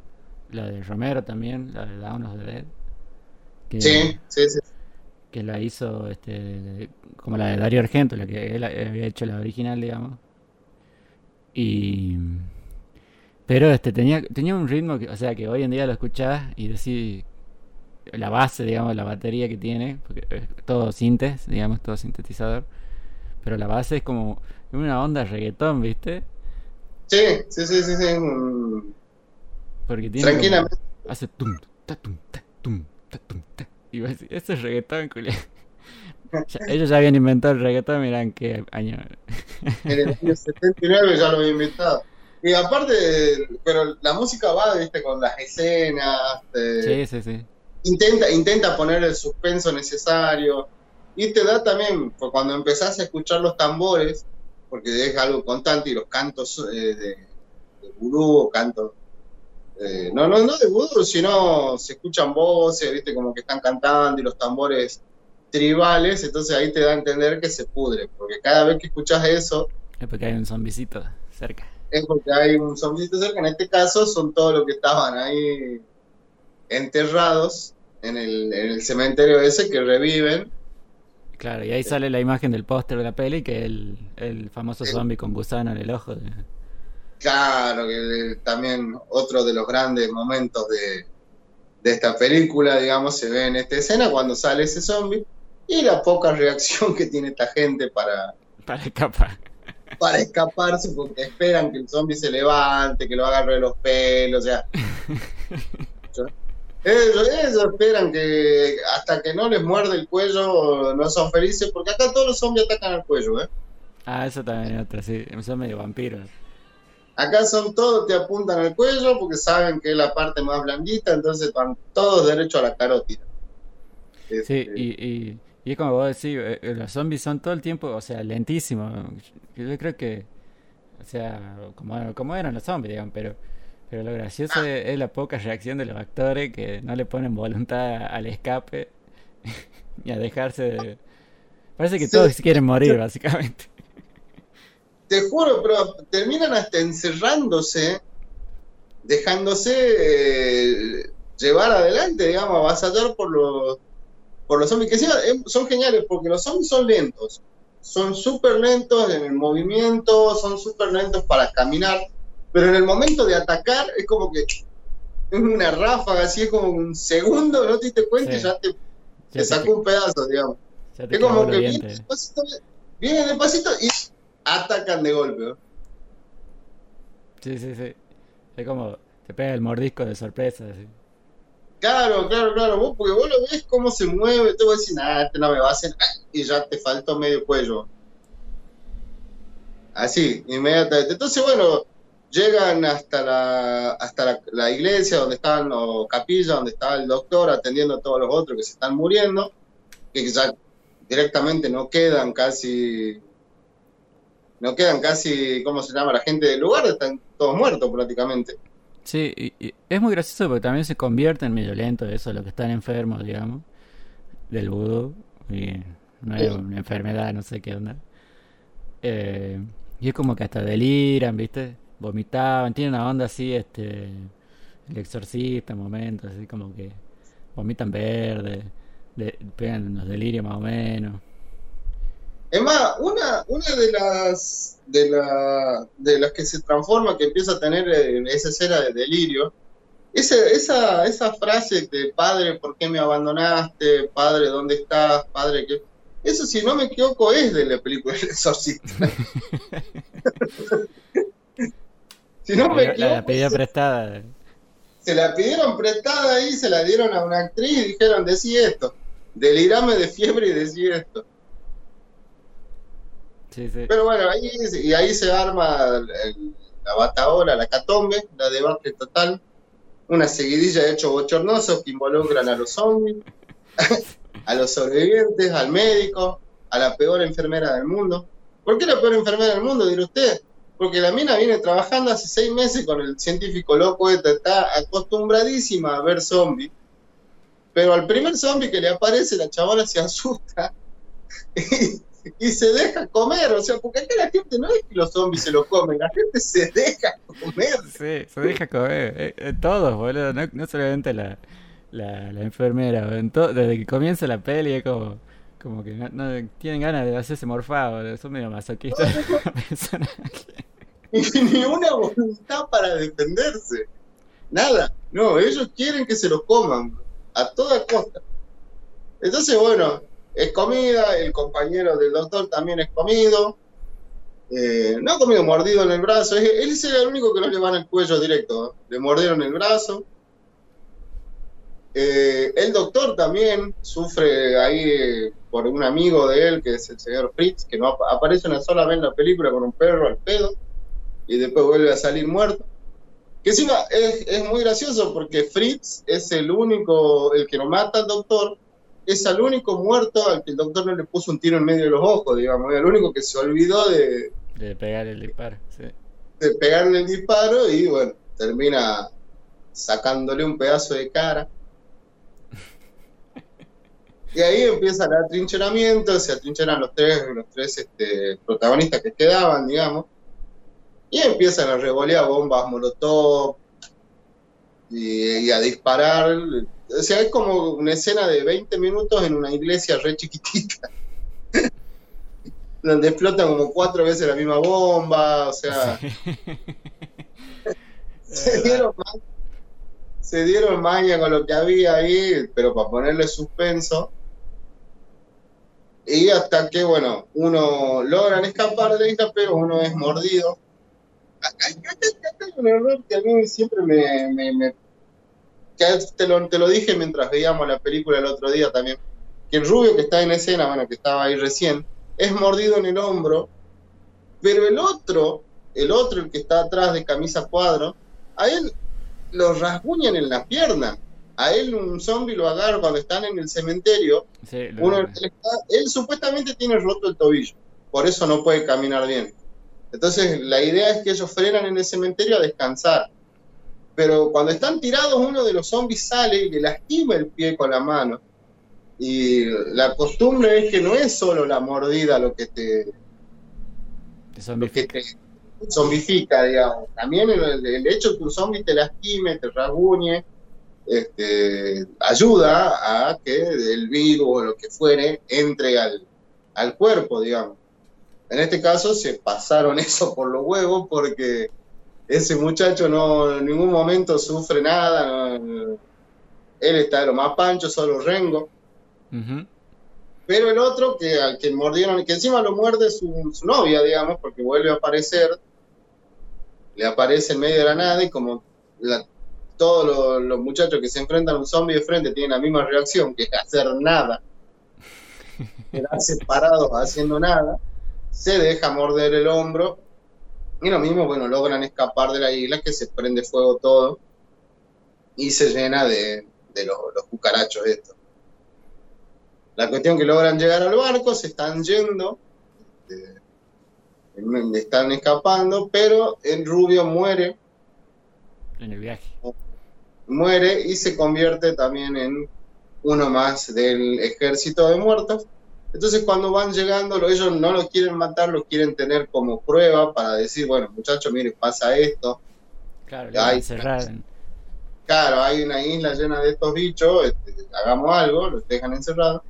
la de Romero también, la de Dawn of the Dead, que, Sí, sí, sí. que la hizo este, como la de Dario Argento, la que él había hecho la original, digamos. Y pero este tenía tenía un ritmo que, o sea, que hoy en día lo escuchás y decís la base, digamos, la batería que tiene, porque es todo sintes, digamos, todo sintetizador, pero la base es como una onda reggaetón, ¿viste? Sí, sí, sí, sí, sí, Porque tiene como- Tranquilamente. hace tum, ta, tum, ta, tum, ta, tum, ta. Y vos decís, eso es reggaetón, culiao". Ya- ellos ya habían inventado el reggaetón, mirá en qué año. En el año 79 ya lo había inventado. Y aparte, pero la música va, viste, con las escenas, eh, Sí, sí, sí. intenta, intenta poner el suspenso necesario y te da también, pues, cuando empezás a escuchar los tambores, porque es algo constante y los cantos eh, de, de vudú o cantos, eh, no, no, no de vudú, sino se escuchan voces, viste, como que están cantando y los tambores tribales, entonces ahí te da a entender que se pudre, porque cada vez que escuchas eso, Es porque hay un zombicito cerca. es porque hay un zombicito cerca. En este caso son todos los que estaban ahí enterrados en el, en el cementerio ese que reviven. Claro, y ahí sale la imagen del póster de la peli, que es el, el famoso zombie con gusano en el ojo. de- Claro, que también otro de los grandes momentos de, de esta película, digamos, se ve en esta escena cuando sale ese zombie y la poca reacción que tiene esta gente para, Para escapar. para escaparse porque esperan que el zombie se levante, que lo agarre de los pelos, o sea. Ellos, ellos esperan que hasta que no les muerde el cuello no son felices, porque acá todos los zombies atacan al cuello, ¿eh? Ah, eso también es otra, sí. Son medio vampiros. Acá son todos, te apuntan al cuello porque saben que es la parte más blandita, entonces van todos derecho a la carótida. Sí, Este, y, y, y es como vos decís, eh, eh, los zombies son todo el tiempo, o sea, lentísimos. Yo creo que, o sea, como, como eran los zombies, digamos, pero, pero lo gracioso Ah. es, es la poca reacción de los actores que no le ponen voluntad al escape y a dejarse de... Parece que Sí. todos quieren morir, básicamente. Te juro, pero terminan hasta encerrándose, dejándose eh, llevar adelante, digamos, avasallar por los, por los zombies, que encima, eh, son geniales porque los zombies son lentos, son súper lentos en el movimiento, son súper lentos para caminar, pero en el momento de atacar es como que es una ráfaga, así es como un segundo, no te diste cuenta y Sí. ya te, Ya te te, sacó un pedazo, digamos. Es como que viene despacito, viene despacito y atacan de golpe. ¿no? Sí, sí, sí. Es como, te pega el mordisco de sorpresa. así. Claro, claro, claro, vos, porque vos lo ves cómo se mueve, te voy a decir, nada, este no me va a hacer, ¡ah! y ya te faltó medio cuello. Así, inmediatamente. Entonces, bueno, llegan hasta la, hasta la, la iglesia donde estaban los capillas, donde estaba el doctor atendiendo a todos los otros que se están muriendo, que ya directamente no quedan casi, no quedan casi, ¿cómo se llama? La gente del lugar, están todos muertos prácticamente. Sí, y, y es muy gracioso porque también se convierte en medio lento eso, los que están enfermos, digamos, del vudú. Y no Sí. una enfermedad, no sé qué onda. Eh, y es como que hasta deliran, ¿viste? Vomitaban, tiene una onda así, este, el exorcista, momentos, así como que vomitan verde, de, pegan los delirios más o menos. Es más, una, una de las de, la, de las que se transforma, que empieza a tener eh, esa escena de delirio, esa, esa, esa frase de padre, ¿por qué me abandonaste? Padre, ¿dónde estás? Padre, ¿qué? Eso, si no me equivoco, es de la película El Exorcista. si no me equivoco. La pedida prestada. Se la pidieron prestada ahí, se la dieron a una actriz y dijeron, decí esto. Delirame de fiebre y decí esto. Pero bueno, ahí, y ahí se arma la bataola, la catombe, la debate total, una seguidilla de hechos bochornosos que involucran a los zombies, a los sobrevivientes, al médico, a la peor enfermera del mundo. ¿Por qué la peor enfermera del mundo, dirá usted? Porque la mina viene trabajando hace seis meses con el científico loco este, está acostumbradísima a ver zombies, pero al primer zombie que le aparece la chavala se asusta y se deja comer, o sea, porque acá la gente no es que los zombies se lo comen, la gente se deja comer. Sí, se deja comer, eh, eh, todos, boludo, no, solamente la, enfermera, desde que comienza la peli es como, como que no, tienen ganas de hacerse morfado, son medio masoquistas. y ni una voluntad para defenderse, nada, no, ellos quieren que se lo coman, a toda costa. Entonces, bueno, es comida, el compañero del doctor también es comido. Eh, no ha comido mordido en el brazo, él es el único que no le van el cuello directo, le mordieron el brazo. Eh, el doctor también sufre ahí eh, por un amigo de él, que es el señor Fritz, que no aparece una sola vez en la película con un perro al pedo y después vuelve a salir muerto. Que encima es, es muy gracioso porque Fritz es el único, el que no mata al doctor, es el único muerto al que el doctor no le puso un tiro en medio de los ojos, digamos, el único que se olvidó de... De pegar el disparo, sí. De pegarle el disparo y bueno, termina sacándole un pedazo de cara. Y ahí empieza el atrincheramiento, se atrincheran los tres, los tres este, protagonistas que quedaban, digamos, y empiezan a revolear bombas molotov y a disparar o sea, es como una escena de 20 minutos en una iglesia re chiquitita. donde explotan como cuatro veces la misma bomba, o sea. se, dieron se dieron maña con lo que había ahí, pero para ponerle suspenso. Y hasta que, bueno, uno logran escapar de la isla, pero uno es mordido. Acá, hay un error que a mí siempre me, me te lo, te lo dije mientras veíamos la película el otro día también, que el rubio que está en escena, bueno, que estaba ahí recién, es mordido en el hombro, pero el otro, el otro, el que está atrás de camisa cuadro, a él lo rasguñan en la pierna. A él un zombie lo agarra cuando están en el cementerio. él, supuestamente tiene roto el tobillo, por eso no puede caminar bien. Entonces la idea es que ellos frenan en el cementerio a descansar pero cuando están tirados uno de los zombies sale y le lastima el pie con la mano. Y la costumbre es que no es solo la mordida lo que te, zombifica. digamos. También el, hecho de que un zombie te lastime, te rasguñe, este, ayuda a que el virus o lo que fuere entre al, al cuerpo, digamos. En este caso se pasaron eso por los huevos porque ese muchacho no en ningún momento sufre nada, él está de lo más pancho, solo rengo. Pero el otro, que al que mordieron, que encima lo muerde su, novia, digamos, porque vuelve a aparecer, le aparece en medio de la nada y como todos los, muchachos que se enfrentan a un zombie de frente tienen la misma reacción, que es hacer nada, quedarse parados haciendo nada, se deja morder el hombro y lo mismo, bueno, logran escapar de la isla, que se prende fuego todo y se llena de, los, cucarachos estos. La cuestión que logran llegar al barco, se están yendo, este, están escapando, pero el rubio muere. En el viaje. Muere y se convierte también en uno más del ejército de muertos entonces cuando van llegando, ellos no lo quieren matar, lo quieren tener como prueba para decir, bueno, muchachos, mire, pasa esto. Claro, encerrar claro, hay una isla llena de estos bichos, este, hagamos algo, los dejan encerrados.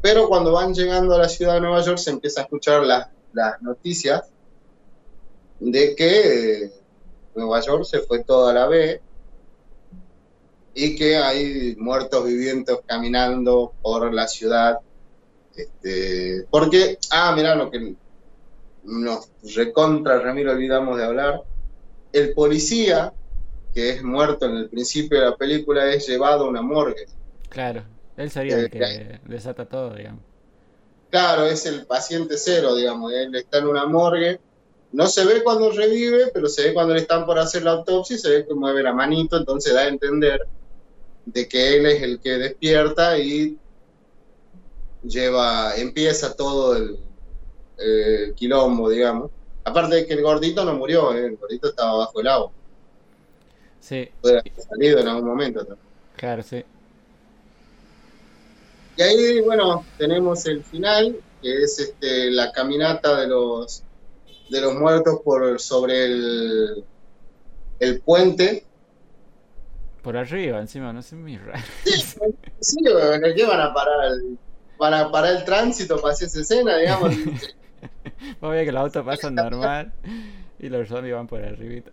Pero cuando van llegando a la ciudad de Nueva York se empieza a escuchar las, las noticias de que eh, Nueva York se fue toda la B y que hay muertos vivientes caminando por la ciudad. Este, porque, ah, mirá lo que nos recontra Ramiro olvidamos de hablar. El policía, que es muerto en el principio de la película, es llevado a una morgue. Claro, él sería el que desata todo, digamos. Claro, es el paciente cero, digamos. Él está en una morgue. No se ve cuando revive, pero se ve cuando le están por hacer la autopsia y se ve que mueve la manito, entonces da a entender de que él es el que despierta y lleva, empieza todo el, quilombo, digamos. Aparte de que el gordito no murió, ¿eh? el gordito estaba bajo el agua. Sí. Puede haber salido en algún momento. Claro, sí. Y ahí, bueno, tenemos el final, que es este, la caminata de los, de los muertos por sobre el, el puente por arriba, encima, no sé, muy raro. Sí, sí ¿qué van a parar? El, van a parar el tránsito para hacer esa escena, digamos. Obvio que los autos pasan normal y los zombies van por arribita.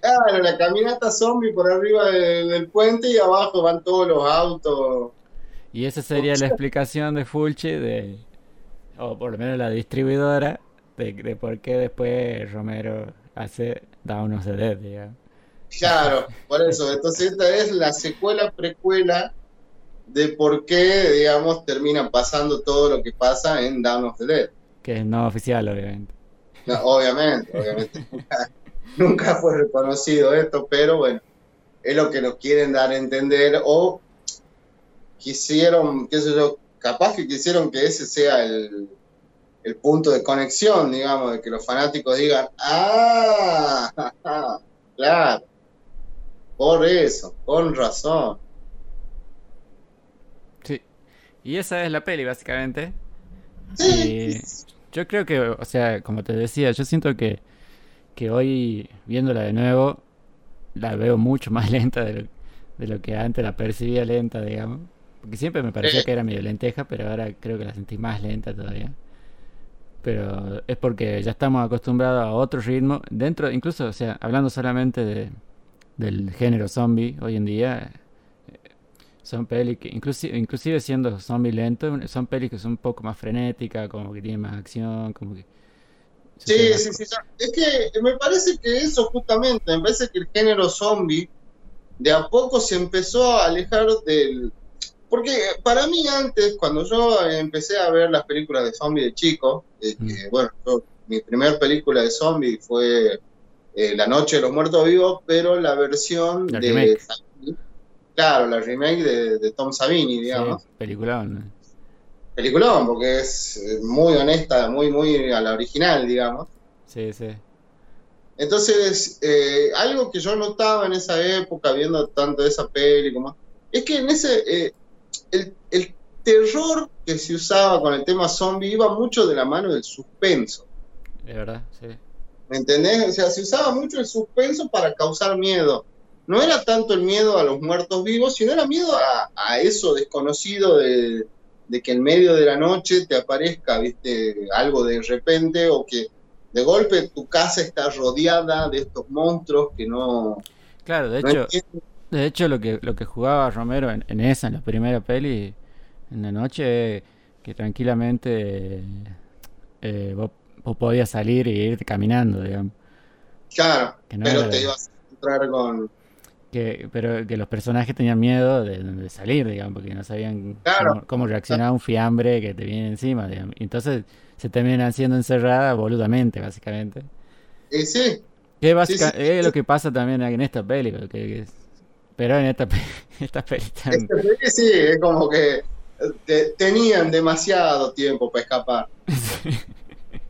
Claro, la caminata zombie por arriba del, puente y abajo van todos los autos. Y esa sería la explicación de Fulci, de, o por lo menos la distribuidora, de, de por qué después Romero hace Down of the Dead, digamos. Claro, por eso. Entonces esta es la secuela precuela de por qué, digamos, termina pasando todo lo que pasa en Down of the Dead. Que es no oficial, obviamente. obviamente, obviamente. nunca, fue reconocido esto, pero bueno, es lo que nos quieren dar a entender o quisieron, qué sé yo, capaz que quisieron que ese sea el, el punto de conexión, digamos, de que los fanáticos digan, ah, claro, por eso, con razón. Sí. Y esa es la peli, básicamente. Sí. yo creo que, o sea, como te decía, yo siento que, que hoy, viéndola de nuevo, la veo mucho más lenta de lo, que antes la percibía lenta, digamos. Porque siempre me parecía que era medio lenteja, pero ahora creo que la sentí más lenta todavía. Pero es porque ya estamos acostumbrados a otro ritmo. Dentro, incluso, o sea, hablando solamente de, del género zombie hoy en día eh, son pelis que inclusive, inclusive siendo zombie lento son pelis que son un poco más frenéticas como que tienen más acción como que sí sí sí es que me parece que eso justamente me parece que el género zombie de a poco se empezó a alejar del porque para mí antes cuando yo empecé a ver las películas de zombie de chico eh, mm. bueno mi primera película de zombie fue eh, la Noche de los Muertos Vivos, pero la versión de. Claro, la remake de, Tom Savini, digamos. Sí, peliculón. Peliculón, porque es eh, muy honesta, muy, muy a la original, digamos. Sí, sí. Entonces, eh, algo que yo notaba en esa época, viendo tanto esa peli como. Es que en ese. el, el terror que se usaba con el tema zombie iba mucho de la mano del suspenso. De verdad, sí. ¿Me entendés? O sea, se usaba mucho el suspenso para causar miedo. No era tanto el miedo a los muertos vivos, sino era miedo a, eso desconocido de, que en medio de la noche te aparezca, viste, algo de repente o que de golpe tu casa está rodeada de estos monstruos que no. Claro, de hecho, de hecho lo que lo que jugaba Romero en, esa, en la primera peli, en la noche, que tranquilamente eh, o podías salir e ir caminando, digamos. Claro, pero te ibas a encontrar con... Que, pero que los personajes tenían miedo de, salir, digamos, porque no sabían cómo, reaccionar a un fiambre que te viene encima, digamos. Y entonces se terminan siendo encerradas boludamente, básicamente. Y sí. Que es lo que pasa también en esta peli, que, pero en esta, esta peli también. sí, es como que eh, tenían demasiado tiempo para escapar.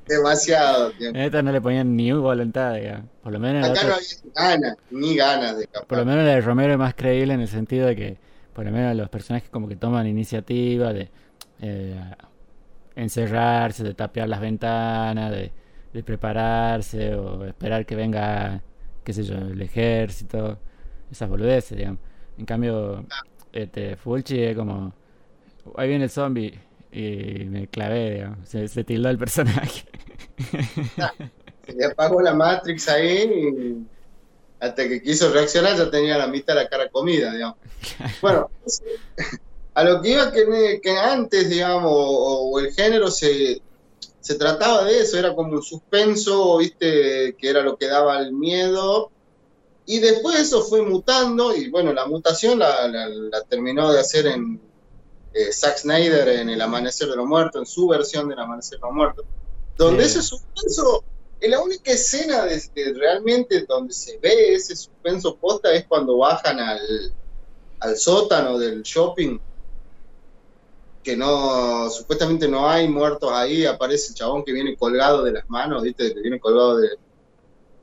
Demasiado tiempo. Esta no le ponían ni voluntad, digamos. Por lo menos. Acá no había ganas, ni ganas de Por lo menos la de Romero es más creíble en el sentido de que, por lo menos, los personajes como que toman iniciativa de eh, encerrarse, de tapear las ventanas, de, prepararse o esperar que venga, qué sé yo, el ejército. esas boludeces, digamos. En cambio, este, Fulci es como, ahí viene el zombie y me clavé, digamos, se, se tildó el personaje. Se le apagó la Matrix ahí y hasta que quiso reaccionar ya tenía la mitad de la cara comida, digamos. Bueno, a lo que iba que, que antes, digamos, o, o el género se, se trataba de eso, era como un suspenso, viste, que era lo que daba el miedo. Y después eso fue mutando, y bueno, la mutación la, la- la terminó de hacer en eh, Zack Snyder en El Amanecer de los Muertos, en su versión del Amanecer de los Muertos, donde Sí. ese suspenso, es la única escena de, de realmente donde se ve ese suspenso posta es cuando bajan al, al sótano del shopping que no, supuestamente no hay muertos ahí, aparece el chabón que viene colgado de las manos, ¿viste? Que viene colgado de,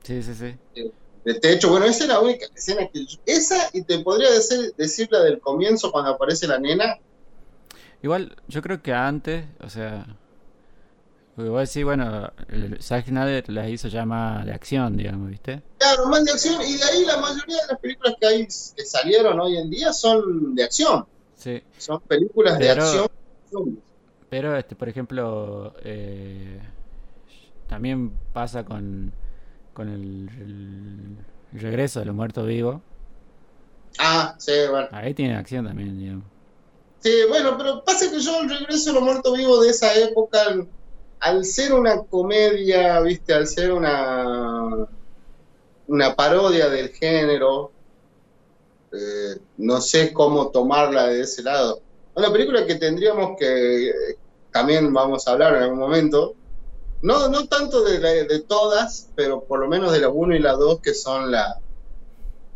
Sí, sí, sí. de techo. Bueno, esa es la única escena que... esa, y te podría decir, decir la del comienzo cuando aparece la nena. Igual, yo creo que antes, o sea, porque vos decís, bueno, el Zack Snyder las hizo ya más de acción, digamos, ¿viste? Claro, más de acción, y de ahí la mayoría de las películas que hay, que salieron hoy en día son de acción. Sí. Son películas de acción. Pero, este, por ejemplo, eh, también pasa con, con el, el- el regreso de los muertos vivos. Ah, sí, bueno. Ahí tiene acción también, digamos. Sí, bueno, pero pasa que yo el regreso de los muertos vivos de esa época, al, al ser una comedia, viste, al ser una, una parodia del género, eh, no sé cómo tomarla de ese lado. Una película que tendríamos que, eh, también vamos a hablar en algún momento, no, no tanto de, la- de todas, pero por lo menos de la 1 y la 2, que son la,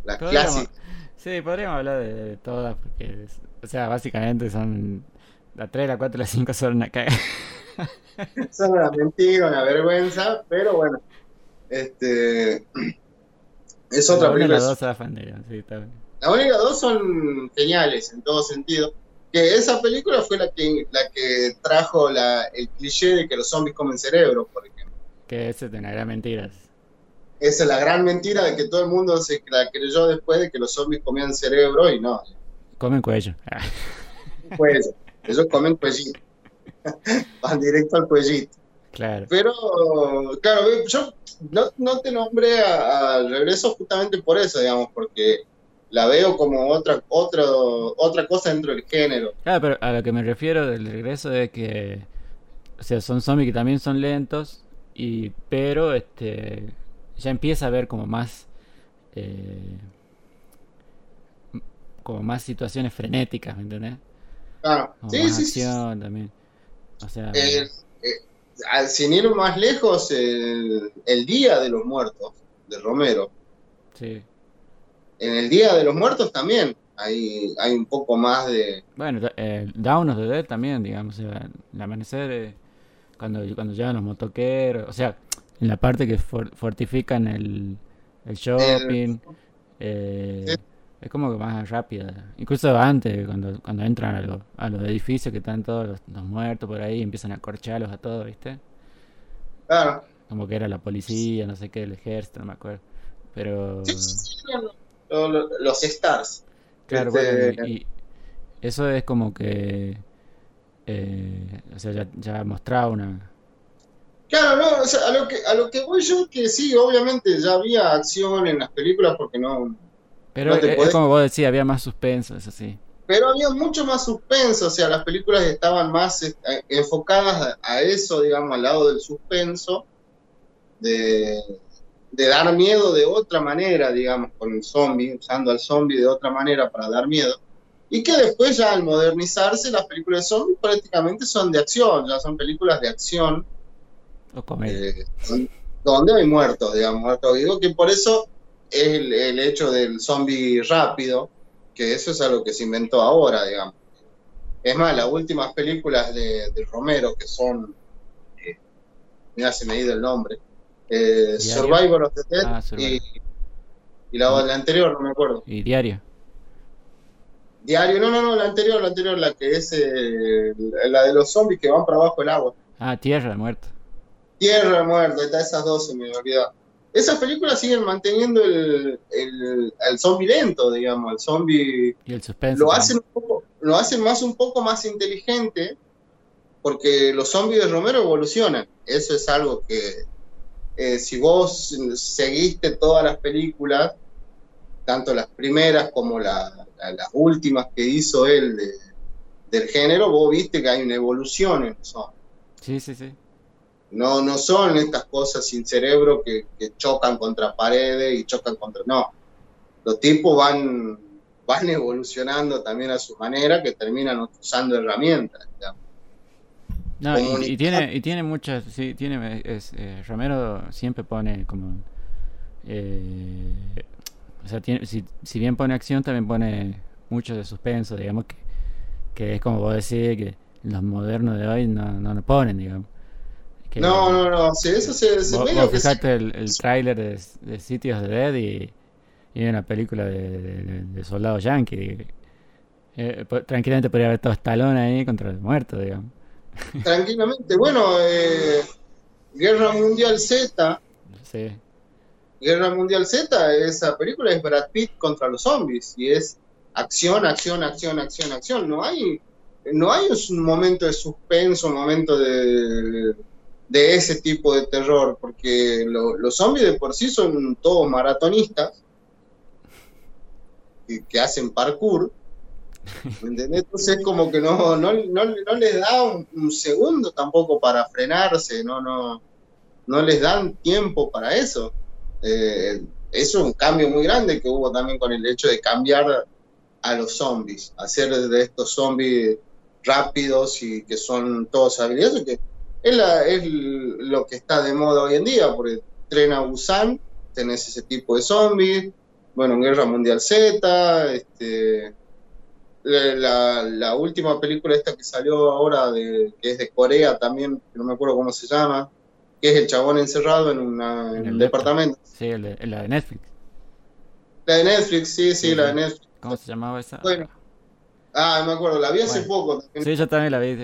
las clásicas. sí, podríamos hablar de, de todas, porque, es- o sea, básicamente son la 3, la 4 y la 5 son una caga. Son una mentira, una vergüenza, pero bueno, este es otra La película. la 2 zafan, digamos, sí, está bien. La única dos son geniales en todo sentido. Que esa película fue la que la que trajo la, el cliché de que los zombies comen cerebro, por ejemplo. Que esa es una gran mentira. Esa es la gran mentira de que todo el mundo se la creyó después de que los zombies comían cerebro y no, Comen cuello. Pues ellos comen cuellito. Van directo al cuellito. claro. Pero, claro, yo no, no te nombré al regreso justamente por eso, digamos, porque la veo como otra, otro, otra cosa dentro del género. Claro, pero a lo que me refiero del regreso es que, o sea, son zombies que también son lentos, y pero este ya empieza a haber como más, eh, como más situaciones frenéticas, ¿me entendés? Claro, Como sí, más sí, también. O sea, Eh, eh, sin ir más lejos, el, el Día de los Muertos de Romero. sí. En el Día de los Muertos también hay, hay un poco más de... Bueno, eh, Dawn of the Dead también, digamos, el amanecer, eh, cuando, cuando llegan los motoqueros, o sea, en la parte que for- fortifican el, el shopping, eh, Sí. Es como que más rápida. Incluso antes, cuando, cuando entran a, los- a los edificios que están todos los, los muertos por ahí, empiezan a corcharlos a todos, ¿viste? Claro, Como que era la policía, no sé qué, el ejército, no me acuerdo. Pero, sí, sí, sí, eran lo- lo- los Stars. claro, Este, bueno, y, y eso es como que, eh, o sea, ya, ya mostraba una... Claro, no, o sea, a lo que a lo que voy yo que sí, obviamente ya había acción en las películas porque no, Pero No es, es podés- como vos decías, había más suspenso, eso sí. pero había mucho más suspenso, o sea, las películas estaban más eh, enfocadas a, eso, digamos, al lado del suspenso, de, de dar miedo de otra manera, digamos, con el zombie, usando al zombie de otra manera para dar miedo. Y que después ya al modernizarse las películas de zombies prácticamente son de acción, ya son películas de acción O comedia. eh, don- donde hay muertos, digamos, muertos vivos, que por eso es el, el hecho del zombie rápido, que eso es algo que se inventó ahora, digamos. Es más, las últimas películas de, de Romero, que son, eh, mira, se me ha ido el nombre, eh. Survivor of the Dead Ah, y, y la, la anterior, no me acuerdo. Y diario. Diario, no, no, no, la anterior, la anterior, la que es eh, la de los zombies que van para abajo del agua. Ah, Tierra de Muertos. Tierra muerta, está esas dos se me olvidó. Esas películas siguen manteniendo el, el, el zombie lento, digamos, el zombie... Y el suspenso. Lo hacen, un poco, lo hacen más un poco más inteligente porque los zombies de Romero evolucionan. Eso es algo que eh, si vos seguiste todas las películas, tanto las primeras como la, la, las últimas que hizo él de, del género, vos viste que hay una evolución en los zombies. Sí, sí, sí. No, no son estas cosas sin cerebro que, que, chocan contra paredes y chocan contra... No, los tipos van, van evolucionando también a su manera que terminan usando herramientas. No, y, y, tiene, y tiene muchas, sí, tiene, es, eh, Romero siempre pone como... Eh, o sea, tiene, si, si, bien pone acción, también pone mucho de suspenso, digamos, que, que es como vos decís, que los modernos de hoy no, no lo ponen, digamos. Que, no, no, no, sí, eso se, se vos, vos fijate el, el tráiler de, de Dead y, y una película de, de, de soldado yankee. Eh, tranquilamente podría haber todo Stallone ahí contra el muerto, digamos. Tranquilamente, bueno, eh, Guerra Mundial Z. Sí. Guerra Mundial Z, esa película es Brad Pitt contra los zombies y es acción, acción, acción, acción, acción. No hay, no hay un momento de suspenso, un momento de, de ese tipo de terror, porque lo, los zombies de por sí son todos maratonistas que, que hacen parkour. ¿Me entendés? Entonces como que no, no, no, no les da un, un, segundo tampoco para frenarse, no, no, no les dan tiempo para eso. Eh, eso es un cambio muy grande que hubo también con el hecho de cambiar a los zombies, hacer de estos zombies rápidos y que son todos habilidosos, que es, la, es lo que está de moda hoy en día, porque Tren a Busan, tenés ese tipo de zombies, bueno, en Guerra Mundial Z, este, la, la, última película esta que salió ahora, de, que es de Corea también, que no me acuerdo cómo se llama, que es el chabón encerrado en, una, en, en un departamento. Sí, el de, la de Netflix. La de Netflix, sí, sí, sí, la de Netflix. ¿Cómo se llamaba esa? Bueno. Ah, me acuerdo, la vi hace bueno. poco. Sí, yo también la vi,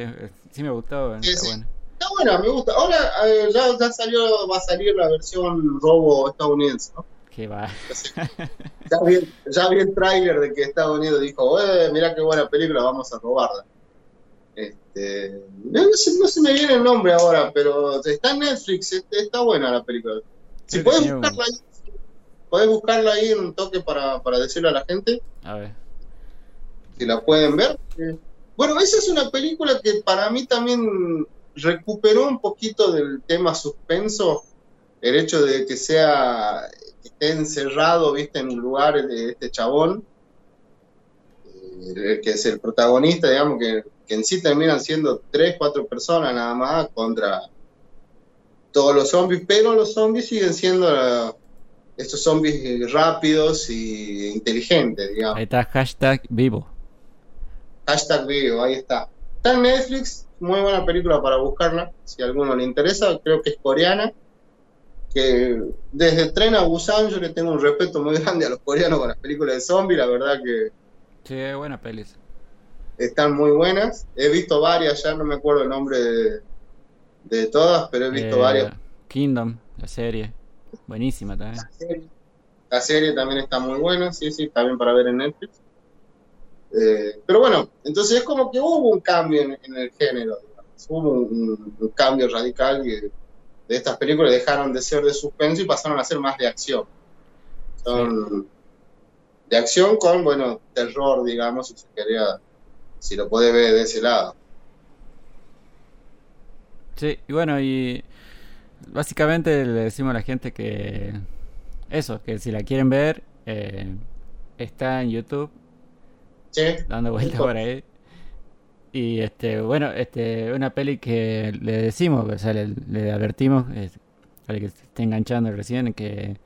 sí me gustó. Sí, está, sí. Buena. Está buena, me gusta. Ahora eh, ya, ya, salió, va a salir la versión robo estadounidense, ¿no? Que va. ya, vi, ya vi el tráiler de que Estados Unidos dijo, eh, mira qué buena película, vamos a robarla. Este, no, no, se, no, se, me viene el nombre ahora, pero está en Netflix, este, está buena la película. Si sí, puedes buscarla ahí, puedes buscarla ahí en un toque para, para decirle a la gente. A ver. Si la pueden ver. Bueno, esa es una película que para mí también recuperó un poquito del tema suspenso, el hecho de que sea que esté encerrado, viste, en un lugar de este chabón, eh, que es el protagonista, digamos, que, que, en sí terminan siendo tres, cuatro personas nada más contra todos los zombies, pero los zombies siguen siendo uh, estos zombies rápidos y inteligentes, digamos. Ahí está, hashtag vivo. Hashtag vivo, ahí está. Está en Netflix, muy buena película para buscarla, si a alguno le interesa, creo que es coreana que desde Tren a Busan yo le tengo un respeto muy grande a los coreanos con las películas de zombies, la verdad que... Sí, es buena pelis. Están muy buenas. He visto varias, ya no me acuerdo el nombre de, de todas, pero he visto eh, varias. Kingdom, la serie. Buenísima también. La serie, la serie, también está muy buena, sí, sí, también para ver en Netflix. Eh, pero bueno, entonces es como que hubo un cambio en, el género, digamos. hubo un, cambio radical que de estas películas dejaron de ser de suspenso y pasaron a ser más de acción. Son de acción con, bueno, terror, digamos, si se quería, si lo puede ver de ese lado. Sí, y bueno, y básicamente le decimos a la gente que eso, que si la quieren ver, eh, está en YouTube. Sí. Dando vueltas por ahí. Y este, bueno, este, una peli que le decimos, o sea, le, le advertimos, es, para que se esté enganchando recién, que,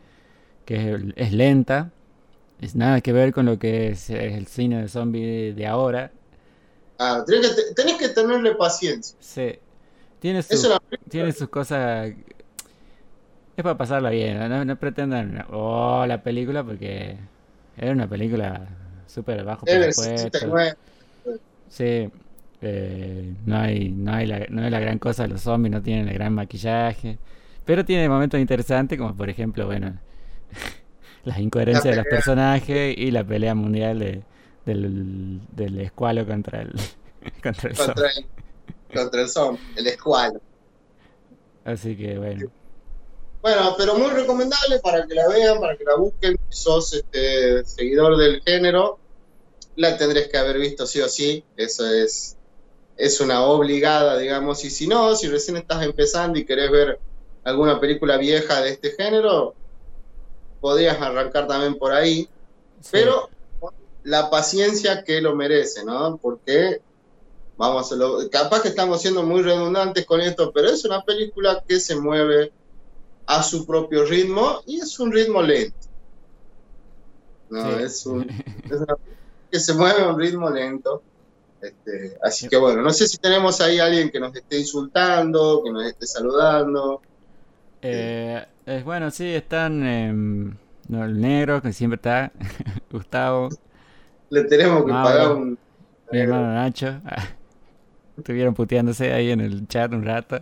que es, es, lenta, es nada que ver con lo que es, es el cine de zombie de ahora. Ah, tenés que, tenés que tenerle paciencia. Sí. Tiene, su, tiene sus cosas. Es para pasarla bien, no, no pretendan, oh, la película, porque era una película súper bajo presupuesto. Sí, eh, no hay no hay la, no es la gran cosa los zombies no tienen el gran maquillaje Pero tiene momentos interesantes, como por ejemplo, bueno, las incoherencias de los personajes y la pelea mundial de, del, del escualo contra el, contra el contra el, contra el zombie, el escualo. Así que bueno. Bueno, pero muy recomendable para que la vean, para que la busquen. Si sos este, seguidor del género, la tendréis que haber visto sí o sí. Eso es, es una obligada, digamos. Y si no, si recién estás empezando y querés ver alguna película vieja de este género, podrías arrancar también por ahí. Sí. Pero la paciencia que lo merece, ¿no? Porque vamos a lo, capaz que estamos siendo muy redundantes con esto, pero es una película que se mueve a su propio ritmo y es un ritmo lento. No, sí. es, un, es una que se mueve a un ritmo lento. Este, así que bueno, no sé si tenemos ahí alguien que nos esté insultando, que nos esté saludando. Eh, eh, bueno, sí, están eh, no, el negro, que siempre está, Gustavo. Le tenemos que Mauro, pagar un... Mi hermano Nacho. Estuvieron puteándose ahí en el chat un rato.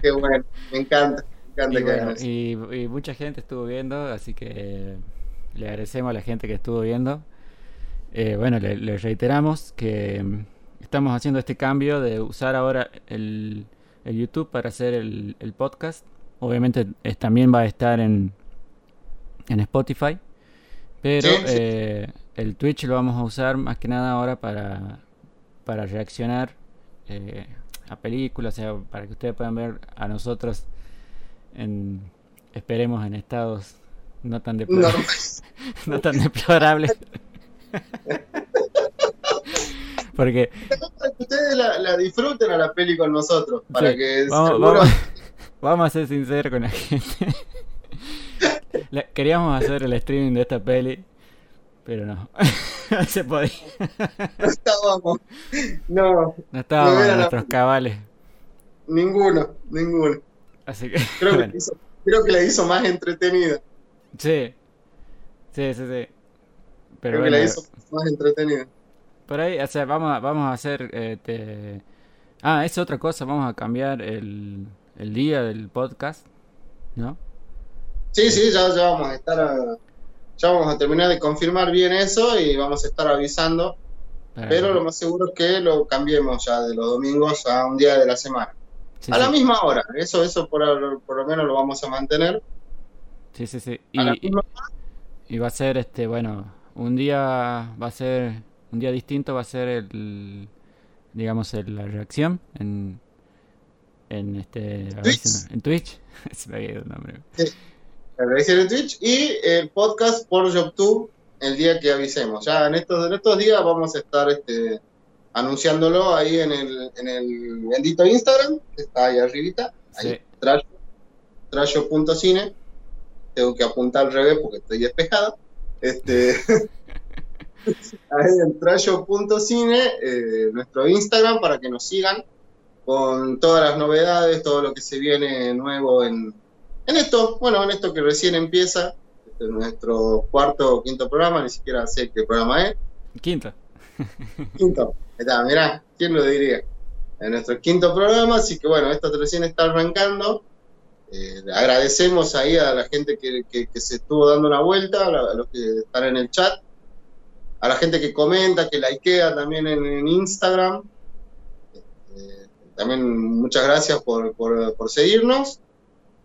Qué bueno, me encanta. Y, bueno, y, y, mucha gente estuvo viendo, así que le agradecemos a la gente que estuvo viendo. Eh, bueno, le, le, reiteramos que mm, estamos haciendo este cambio de usar ahora el, el YouTube para hacer el, el podcast. Obviamente es, también va a estar en, en Spotify, pero sí, sí. Eh, el Twitch lo vamos a usar más que nada ahora para, para reaccionar eh, a películas, o sea, para que ustedes puedan ver a nosotros en, esperemos en estados no tan deplorables. No, no tan deplorables. Porque ustedes la, la, disfruten a la peli con nosotros, para sí, que vamos, seguro... vamos, vamos, a ser sinceros con la gente. la, queríamos hacer el streaming de esta peli, pero no, no se podía. no estábamos, no, no estábamos no en nuestros la... cabales. Ninguno, ninguno. Así que, creo, bueno. que hizo, creo que la hizo más entretenida. Sí, sí, sí, sí. Pero creo bueno, que la hizo más entretenida. Por ahí, o sea, vamos a, vamos a hacer. Este... Ah, es otra cosa, vamos a cambiar el, el día del podcast, ¿no? Sí, sí, ya, ya vamos a estar. A, ya vamos a terminar de confirmar bien eso y vamos a estar avisando. Pero, lo más seguro es que lo cambiemos ya de los domingos a un día de la semana. Sí, a sí. la misma hora, eso, eso por, por, lo menos lo vamos a mantener. Sí, sí, sí. Y, y, y va a ser, este, bueno, un día va a ser un día distinto va a ser el digamos el, la reacción en en este Twitch. Si en Twitch se me ha ido el nombre sí. la reacción en Twitch y el podcast por YouTube el día que avisemos ya en estos en estos días vamos a estar este anunciándolo ahí en el en el bendito Instagram que está ahí arribita ahí sí. trayo trayo.cine tengo que apuntar al revés porque estoy despejado este ahí en trayo.cine, eh, nuestro Instagram, para que nos sigan con todas las novedades, todo lo que se viene nuevo en, en esto, bueno, en esto que recién empieza, este es nuestro cuarto o quinto programa, ni siquiera sé qué programa es. Quinto. Quinto, está, mirá, ¿quién lo diría? En nuestro quinto programa, así que bueno, esto recién está arrancando. Eh, agradecemos ahí a la gente que, se estuvo dando una vuelta, a los que están en el chat, a la gente que comenta, que likea también en, Instagram. Eh, también muchas gracias por, seguirnos.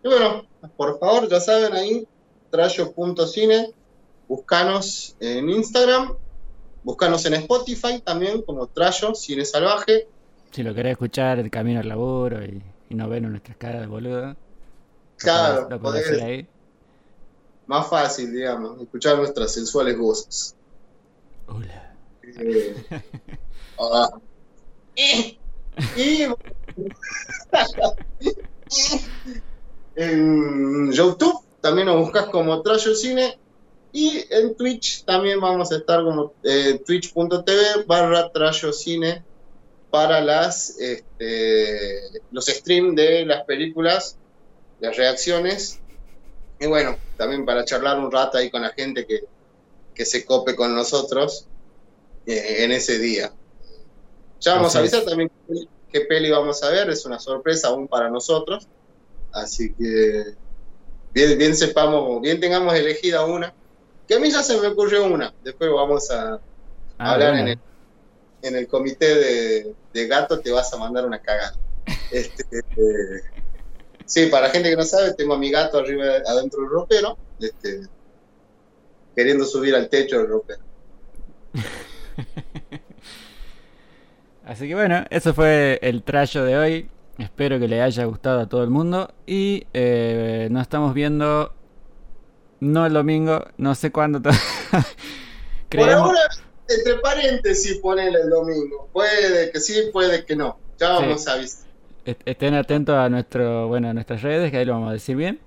Y bueno, por favor, ya saben ahí, trayo.cine, buscanos en Instagram, buscanos en Spotify también como Trayo, Cine Salvaje. Si lo querés escuchar el camino al laburo y, no ven nuestras caras de boludo. Claro, lo podés, hacer ahí. Más fácil, digamos, escuchar nuestras sensuales voces. Hola. Eh, ah. y en YouTube también nos buscas como Trayo Cine y en Twitch también vamos a estar como eh, twitch.tv barra Trayo Cine para las este, los streams de las películas, las reacciones y bueno, también para charlar un rato ahí con la gente que, que se cope con nosotros eh, en ese día. Ya vamos a avisar también qué peli vamos a ver, es una sorpresa aún para nosotros. Así que bien, bien sepamos, bien tengamos elegida una. Que a mí ya se me ocurrió una. Después vamos a Ah, hablar bueno. en, el, en el comité de, de gato, te vas a mandar una cagada. Este, eh, sí, para la gente que no sabe, tengo a mi gato arriba, adentro del ropero, este, queriendo subir al techo del ropero. Así que bueno, eso fue el trayo de hoy. Espero que le haya gustado a todo el mundo. Y eh, nos estamos viendo no el domingo, no sé cuándo. Por ahora, entre paréntesis, ponele el domingo. Puede que sí, puede que no. Ya vamos a avisar. Est- Estén atentos a nuestro, bueno, a nuestras redes, que ahí lo vamos a decir bien.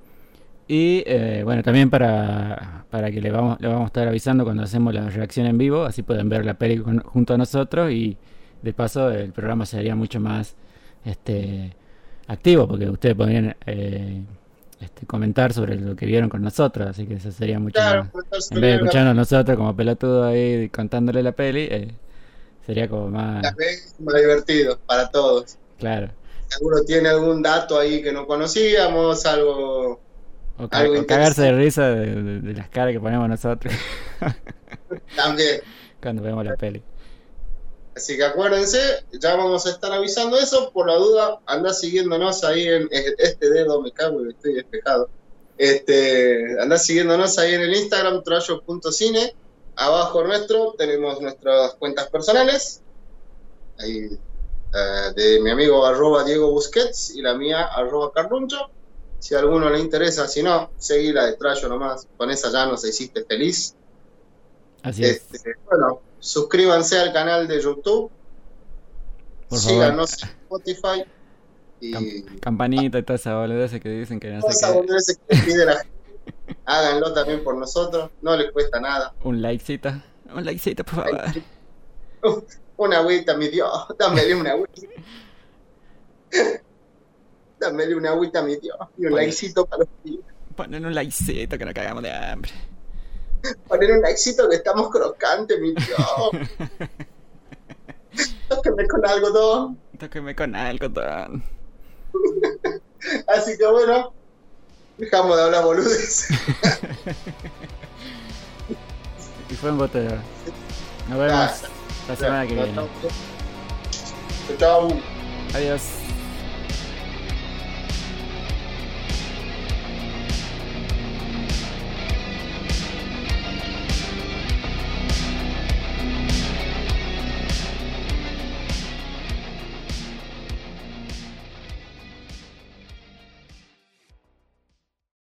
Y eh, bueno, también para, para que le vamos, le vamos a estar avisando cuando hacemos la reacción en vivo, así pueden ver la peli con- junto a nosotros y de paso el programa sería mucho más este activo porque ustedes podrían eh, este, comentar sobre lo que vieron con nosotros, así que eso sería mucho Claro, más. sobre En vez de escucharnos nosotros como pelotudo ahí contándole la peli, eh, sería como más más divertido para todos. claro. Si alguno tiene algún dato ahí que no conocíamos, algo O, Algo o cagarse de risa de, de- de las caras que ponemos nosotros también. cuando vemos la peli. Así que acuérdense, ya vamos a estar avisando eso. Por la duda, anda siguiéndonos ahí en este dedo, me cago, que estoy despejado. Este, anda siguiéndonos ahí en el Instagram, trayo.cine. Abajo nuestro tenemos nuestras cuentas personales. Ahí, eh, de mi amigo arroba Diego Busquets y la mía arroba Carluncho. Si a alguno le interesa, si no, seguí la de Trayo nomás. Con esa ya nos hiciste feliz. Así es. Este, bueno, suscríbanse al canal de YouTube, Por favor. síganos en Spotify y campanita y toda esa boludez que dicen que no todas esas sé boludeces que pide la gente. Háganlo también por nosotros, no les cuesta nada. Un likecito. Un likecito, por favor. Una agüita, mi Dios, dámele una agüita. Dámele una agüita, mi Dios, y un likecito para los tíos. Ponen un likecito que nos cagamos de hambre. Poner un likecito que estamos crocantes, mi Dios. Tóquenme con algodón. Tóqueme con algo, Don. Así que bueno, dejamos de hablar boludes. Y fue un boteo. Nos vemos la semana que viene. Chao. Adiós.